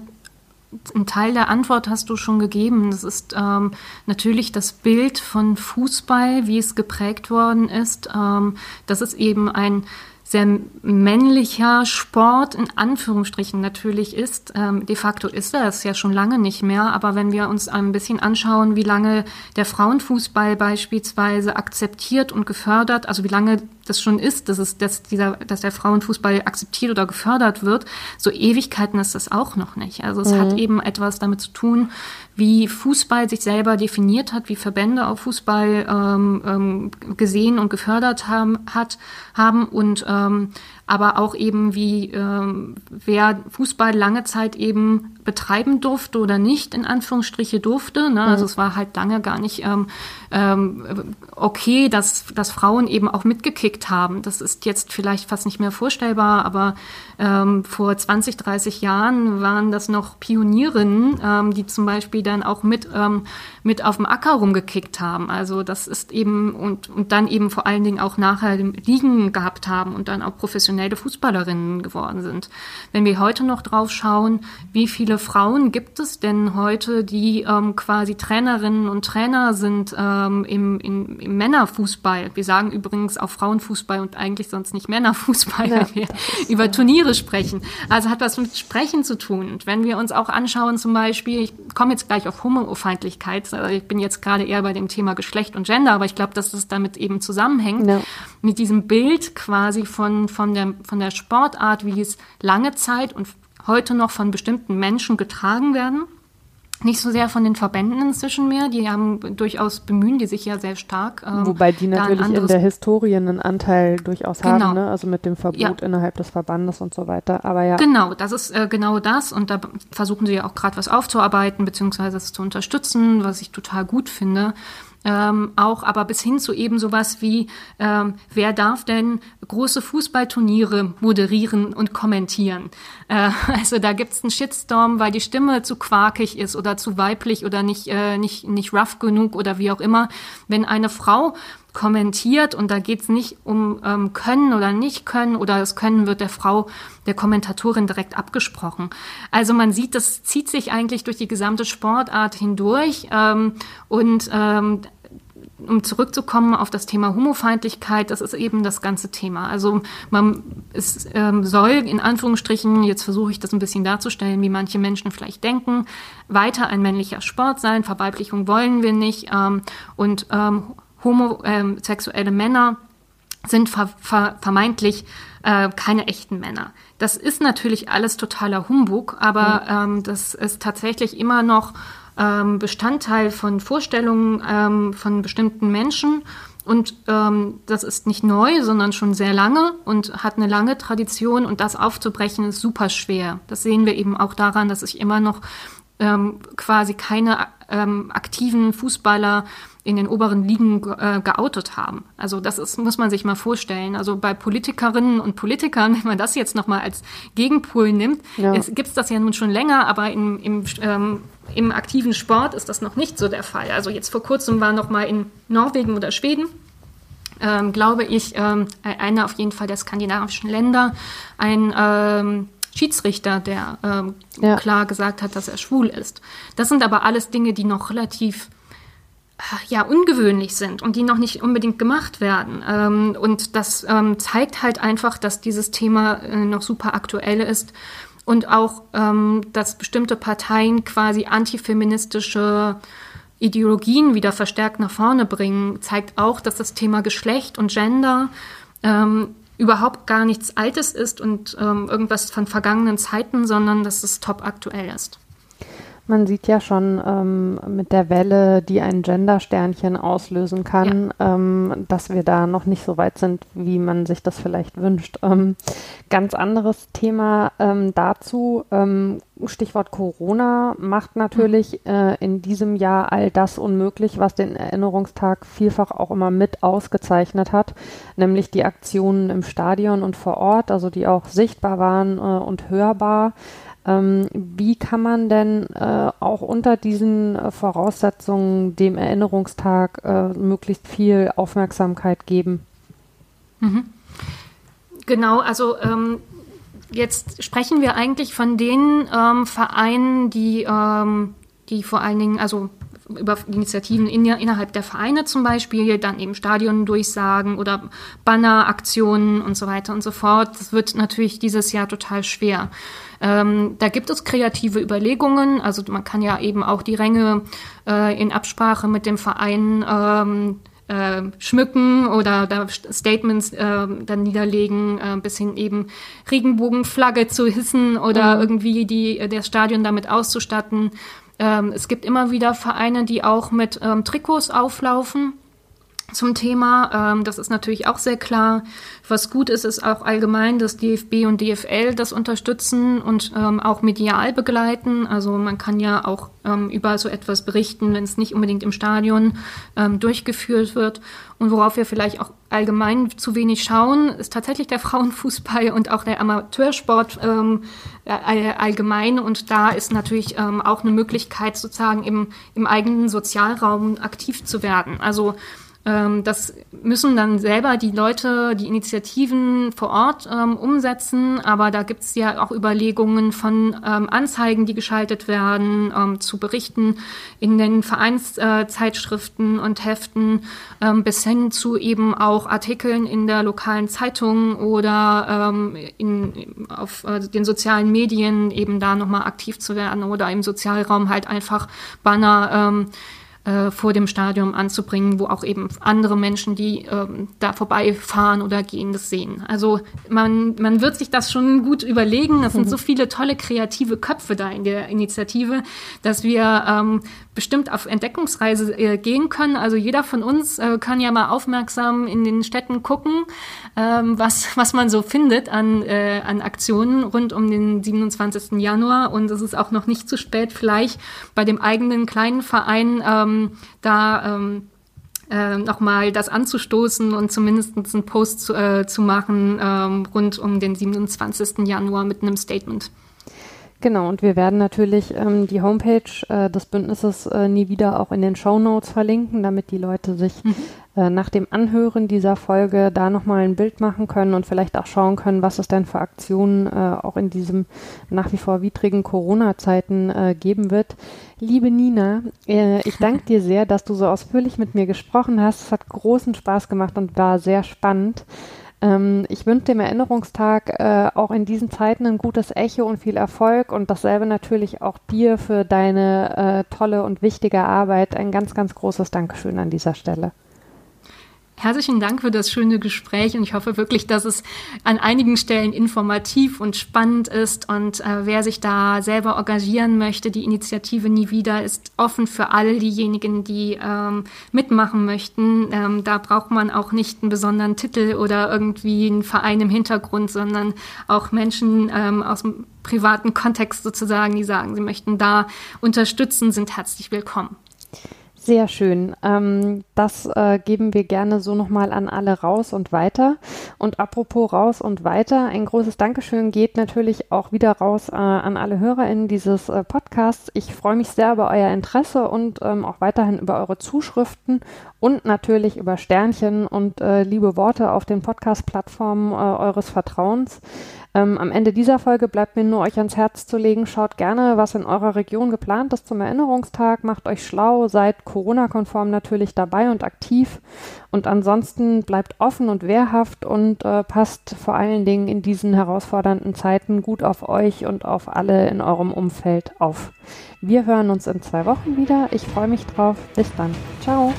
ein Teil der Antwort hast du schon gegeben. Das ist ähm, natürlich das Bild von Fußball, wie es geprägt worden ist. Ähm, das ist eben ein sehr männlicher Sport in Anführungsstrichen natürlich ist. Ähm, de facto ist er es ja schon lange nicht mehr, aber wenn wir uns ein bisschen anschauen, wie lange der Frauenfußball beispielsweise akzeptiert und gefördert, also wie lange das schon ist, dass, es, dass, dieser, dass der Frauenfußball akzeptiert oder gefördert wird, so Ewigkeiten ist das auch noch nicht. Also es mhm. hat eben etwas damit zu tun, wie Fußball sich selber definiert hat, wie Verbände auch Fußball ähm, ähm, gesehen und gefördert haben, hat, haben und ähm, aber auch eben wie ähm, wer Fußball lange Zeit eben betreiben durfte oder nicht, in Anführungsstriche durfte. Ne? Also mhm. es war halt lange gar nicht ähm, ähm, okay, dass, dass Frauen eben auch mitgekickt haben. Das ist jetzt vielleicht fast nicht mehr vorstellbar, aber ähm, vor 20, 30 Jahren waren das noch Pionierinnen, ähm, die zum Beispiel dann auch mit, ähm, mit auf dem Acker rumgekickt haben. Also das ist eben und, und dann eben vor allen Dingen auch nachher Ligen gehabt haben und dann auch professionell professionelle Fußballerinnen geworden sind. Wenn wir heute noch drauf schauen, wie viele Frauen gibt es denn heute, die ähm, quasi Trainerinnen und Trainer sind ähm, im, im, im Männerfußball. Wir sagen übrigens auch Frauenfußball und eigentlich sonst nicht Männerfußball, ja, wenn wir über Turniere sprechen. Also hat was mit Sprechen zu tun. Und wenn wir uns auch anschauen, zum Beispiel, ich komme jetzt gleich auf Homofeindlichkeit, also ich bin jetzt gerade eher bei dem Thema Geschlecht und Gender, aber ich glaube, dass das damit eben zusammenhängt, ja. mit diesem Bild quasi von, von, der, von der Sportart, wie es lange Zeit und heute noch von bestimmten Menschen getragen werden nicht so sehr von den Verbänden inzwischen mehr. Die haben durchaus bemühen die sich ja sehr stark. Ähm, Wobei die natürlich in der Historie einen Anteil durchaus genau. haben, ne? also mit dem Verbot ja. innerhalb des Verbandes und so weiter. Aber ja. Genau, das ist äh, genau das und da versuchen sie ja auch gerade was aufzuarbeiten beziehungsweise es zu unterstützen, was ich total gut finde ähm, auch aber bis hin zu eben sowas wie, ähm, wer darf denn große Fußballturniere moderieren und kommentieren? Äh, also da gibt's einen Shitstorm, weil die Stimme zu quakig ist oder zu weiblich oder nicht, äh, nicht, nicht rough genug oder wie auch immer. Wenn eine Frau kommentiert und da geht's nicht um ähm, Können oder nicht Können oder das Können wird der Frau, der Kommentatorin direkt abgesprochen. Also man sieht, das zieht sich eigentlich durch die gesamte Sportart hindurch ähm, und ähm, um zurückzukommen auf das Thema Homofeindlichkeit, das ist eben das ganze Thema. Also man es ähm, soll in Anführungsstrichen, jetzt versuche ich das ein bisschen darzustellen, wie manche Menschen vielleicht denken, weiter ein männlicher Sport sein, Verweiblichung wollen wir nicht ähm, und ähm, homosexuelle ähm, Männer sind ver ver vermeintlich äh, keine echten Männer. Das ist natürlich alles totaler Humbug, aber mhm. ähm, das ist tatsächlich immer noch ähm, Bestandteil von Vorstellungen ähm, von bestimmten Menschen. Und ähm, das ist nicht neu, sondern schon sehr lange und hat eine lange Tradition. Und das aufzubrechen ist super schwer. Das sehen wir eben auch daran, dass sich immer noch ähm, quasi keine aktiven Fußballer in den oberen Ligen äh, geoutet haben. Also das ist, muss man sich mal vorstellen. Also bei Politikerinnen und Politikern, wenn man das jetzt nochmal als Gegenpol nimmt, ja. gibt es das ja nun schon länger, aber im, im, ähm, im aktiven Sport ist das noch nicht so der Fall. Also jetzt vor kurzem war nochmal in Norwegen oder Schweden ähm, glaube ich, ähm, einer auf jeden Fall der skandinavischen Länder, ein ähm, Schiedsrichter, der ähm, ja. klar gesagt hat, dass er schwul ist. Das sind aber alles Dinge, die noch relativ ja, ungewöhnlich sind und die noch nicht unbedingt gemacht werden. Ähm, und das ähm, zeigt halt einfach, dass dieses Thema äh, noch super aktuell ist und auch, ähm, dass bestimmte Parteien quasi antifeministische Ideologien wieder verstärkt nach vorne bringen, zeigt auch, dass das Thema Geschlecht und Gender überhaupt gar nichts Altes ist und irgendwas von vergangenen Zeiten, sondern dass es top aktuell ist. Man sieht ja schon ähm, mit der Welle, die ein Gender-Sternchen auslösen kann, ja. ähm, dass wir da noch nicht so weit sind, wie man sich das vielleicht wünscht. Ähm, ganz anderes Thema ähm, dazu. Ähm, Stichwort Corona macht natürlich mhm. äh, in diesem Jahr all das unmöglich, was den Erinnerungstag vielfach auch immer mit ausgezeichnet hat, nämlich die Aktionen im Stadion und vor Ort, also die auch sichtbar waren äh, und hörbar. Ähm, wie kann man denn äh, auch unter diesen äh, Voraussetzungen dem Erinnerungstag äh, möglichst viel Aufmerksamkeit geben? Mhm. Genau, also ähm, jetzt sprechen wir eigentlich von den ähm, Vereinen, die, ähm, die vor allen Dingen, also über Initiativen in, innerhalb der Vereine zum Beispiel, dann eben Stadiondurchsagen oder Banneraktionen und so weiter und so fort. Das wird natürlich dieses Jahr total schwer. Ähm, da gibt es kreative Überlegungen. Also man kann ja eben auch die Ränge äh, in Absprache mit dem Verein ähm, äh, schmücken oder da Statements äh, dann niederlegen, äh, bis hin eben Regenbogenflagge zu hissen oder mhm. irgendwie die, äh, das Stadion damit auszustatten. Ähm, es gibt immer wieder Vereine, die auch mit ähm, Trikots auflaufen zum Thema. Ähm, das ist natürlich auch sehr klar. Was gut ist, ist auch allgemein, dass DFB und DFL das unterstützen und ähm, auch medial begleiten. Also man kann ja auch ähm, über so etwas berichten, wenn es nicht unbedingt im Stadion ähm, durchgeführt wird. Und worauf wir vielleicht auch allgemein zu wenig schauen, ist tatsächlich der Frauenfußball und auch der Amateursport ähm, allgemein. Und da ist natürlich ähm, auch eine Möglichkeit, sozusagen im, im eigenen Sozialraum aktiv zu werden. Also das müssen dann selber die Leute, die Initiativen vor Ort ähm, umsetzen, aber da gibt es ja auch Überlegungen von ähm, Anzeigen, die geschaltet werden, ähm, zu Berichten in den Vereinszeitschriften äh, und Heften, ähm, bis hin zu eben auch Artikeln in der lokalen Zeitung oder ähm, in, auf äh, den sozialen Medien eben da nochmal aktiv zu werden oder im Sozialraum halt einfach Banner äh, vor dem Stadion anzubringen, wo auch eben andere Menschen, die ähm, da vorbeifahren oder gehen, das sehen. Also man, man wird sich das schon gut überlegen. Es sind so viele tolle kreative Köpfe da in der Initiative, dass wir ähm, bestimmt auf Entdeckungsreise äh, gehen können. Also jeder von uns äh, kann ja mal aufmerksam in den Städten gucken, ähm, was, was man so findet an, äh, an Aktionen rund um den 27. Januar. Und es ist auch noch nicht zu spät, vielleicht bei dem eigenen kleinen Verein ähm, da ähm, äh, nochmal das anzustoßen und zumindest einen Post zu, äh, zu machen ähm, rund um den 27. Januar mit einem Statement. Genau, und wir werden natürlich ähm, die Homepage äh, des Bündnisses äh, nie wieder auch in den Show Notes verlinken, damit die Leute sich mhm. äh, nach dem Anhören dieser Folge da nochmal ein Bild machen können und vielleicht auch schauen können, was es denn für Aktionen äh, auch in diesem nach wie vor widrigen Corona-Zeiten äh, geben wird. Liebe Nina, äh, ich danke dir sehr, dass du so ausführlich mit mir gesprochen hast. Es hat großen Spaß gemacht und war sehr spannend. Ähm, ich wünsche dem Erinnerungstag äh, auch in diesen Zeiten ein gutes Echo und viel Erfolg und dasselbe natürlich auch dir für deine äh, tolle und wichtige Arbeit. Ein ganz, ganz großes Dankeschön an dieser Stelle. Herzlichen Dank für das schöne Gespräch und ich hoffe wirklich, dass es an einigen Stellen informativ und spannend ist und äh, wer sich da selber engagieren möchte, die Initiative Nie wieder ist offen für all diejenigen, die ähm, mitmachen möchten. Ähm, da braucht man auch nicht einen besonderen Titel oder irgendwie einen Verein im Hintergrund, sondern auch Menschen ähm, aus dem privaten Kontext sozusagen, die sagen, sie möchten da unterstützen, sind herzlich willkommen. Sehr schön. Ähm, das äh, geben wir gerne so nochmal an alle raus und weiter. Und apropos raus und weiter, ein großes Dankeschön geht natürlich auch wieder raus äh, an alle HörerInnen dieses äh, Podcasts. Ich freue mich sehr über euer Interesse und ähm, auch weiterhin über eure Zuschriften und natürlich über Sternchen und äh, liebe Worte auf den Podcast-Plattformen äh, eures Vertrauens. Ähm, am Ende dieser Folge bleibt mir nur euch ans Herz zu legen, schaut gerne, was in eurer Region geplant ist zum Erinnerungstag, macht euch schlau, seid Corona-konform natürlich dabei und aktiv und ansonsten bleibt offen und wehrhaft und äh, passt vor allen Dingen in diesen herausfordernden Zeiten gut auf euch und auf alle in eurem Umfeld auf. Wir hören uns in zwei Wochen wieder. Ich freue mich drauf. Bis dann. Ciao.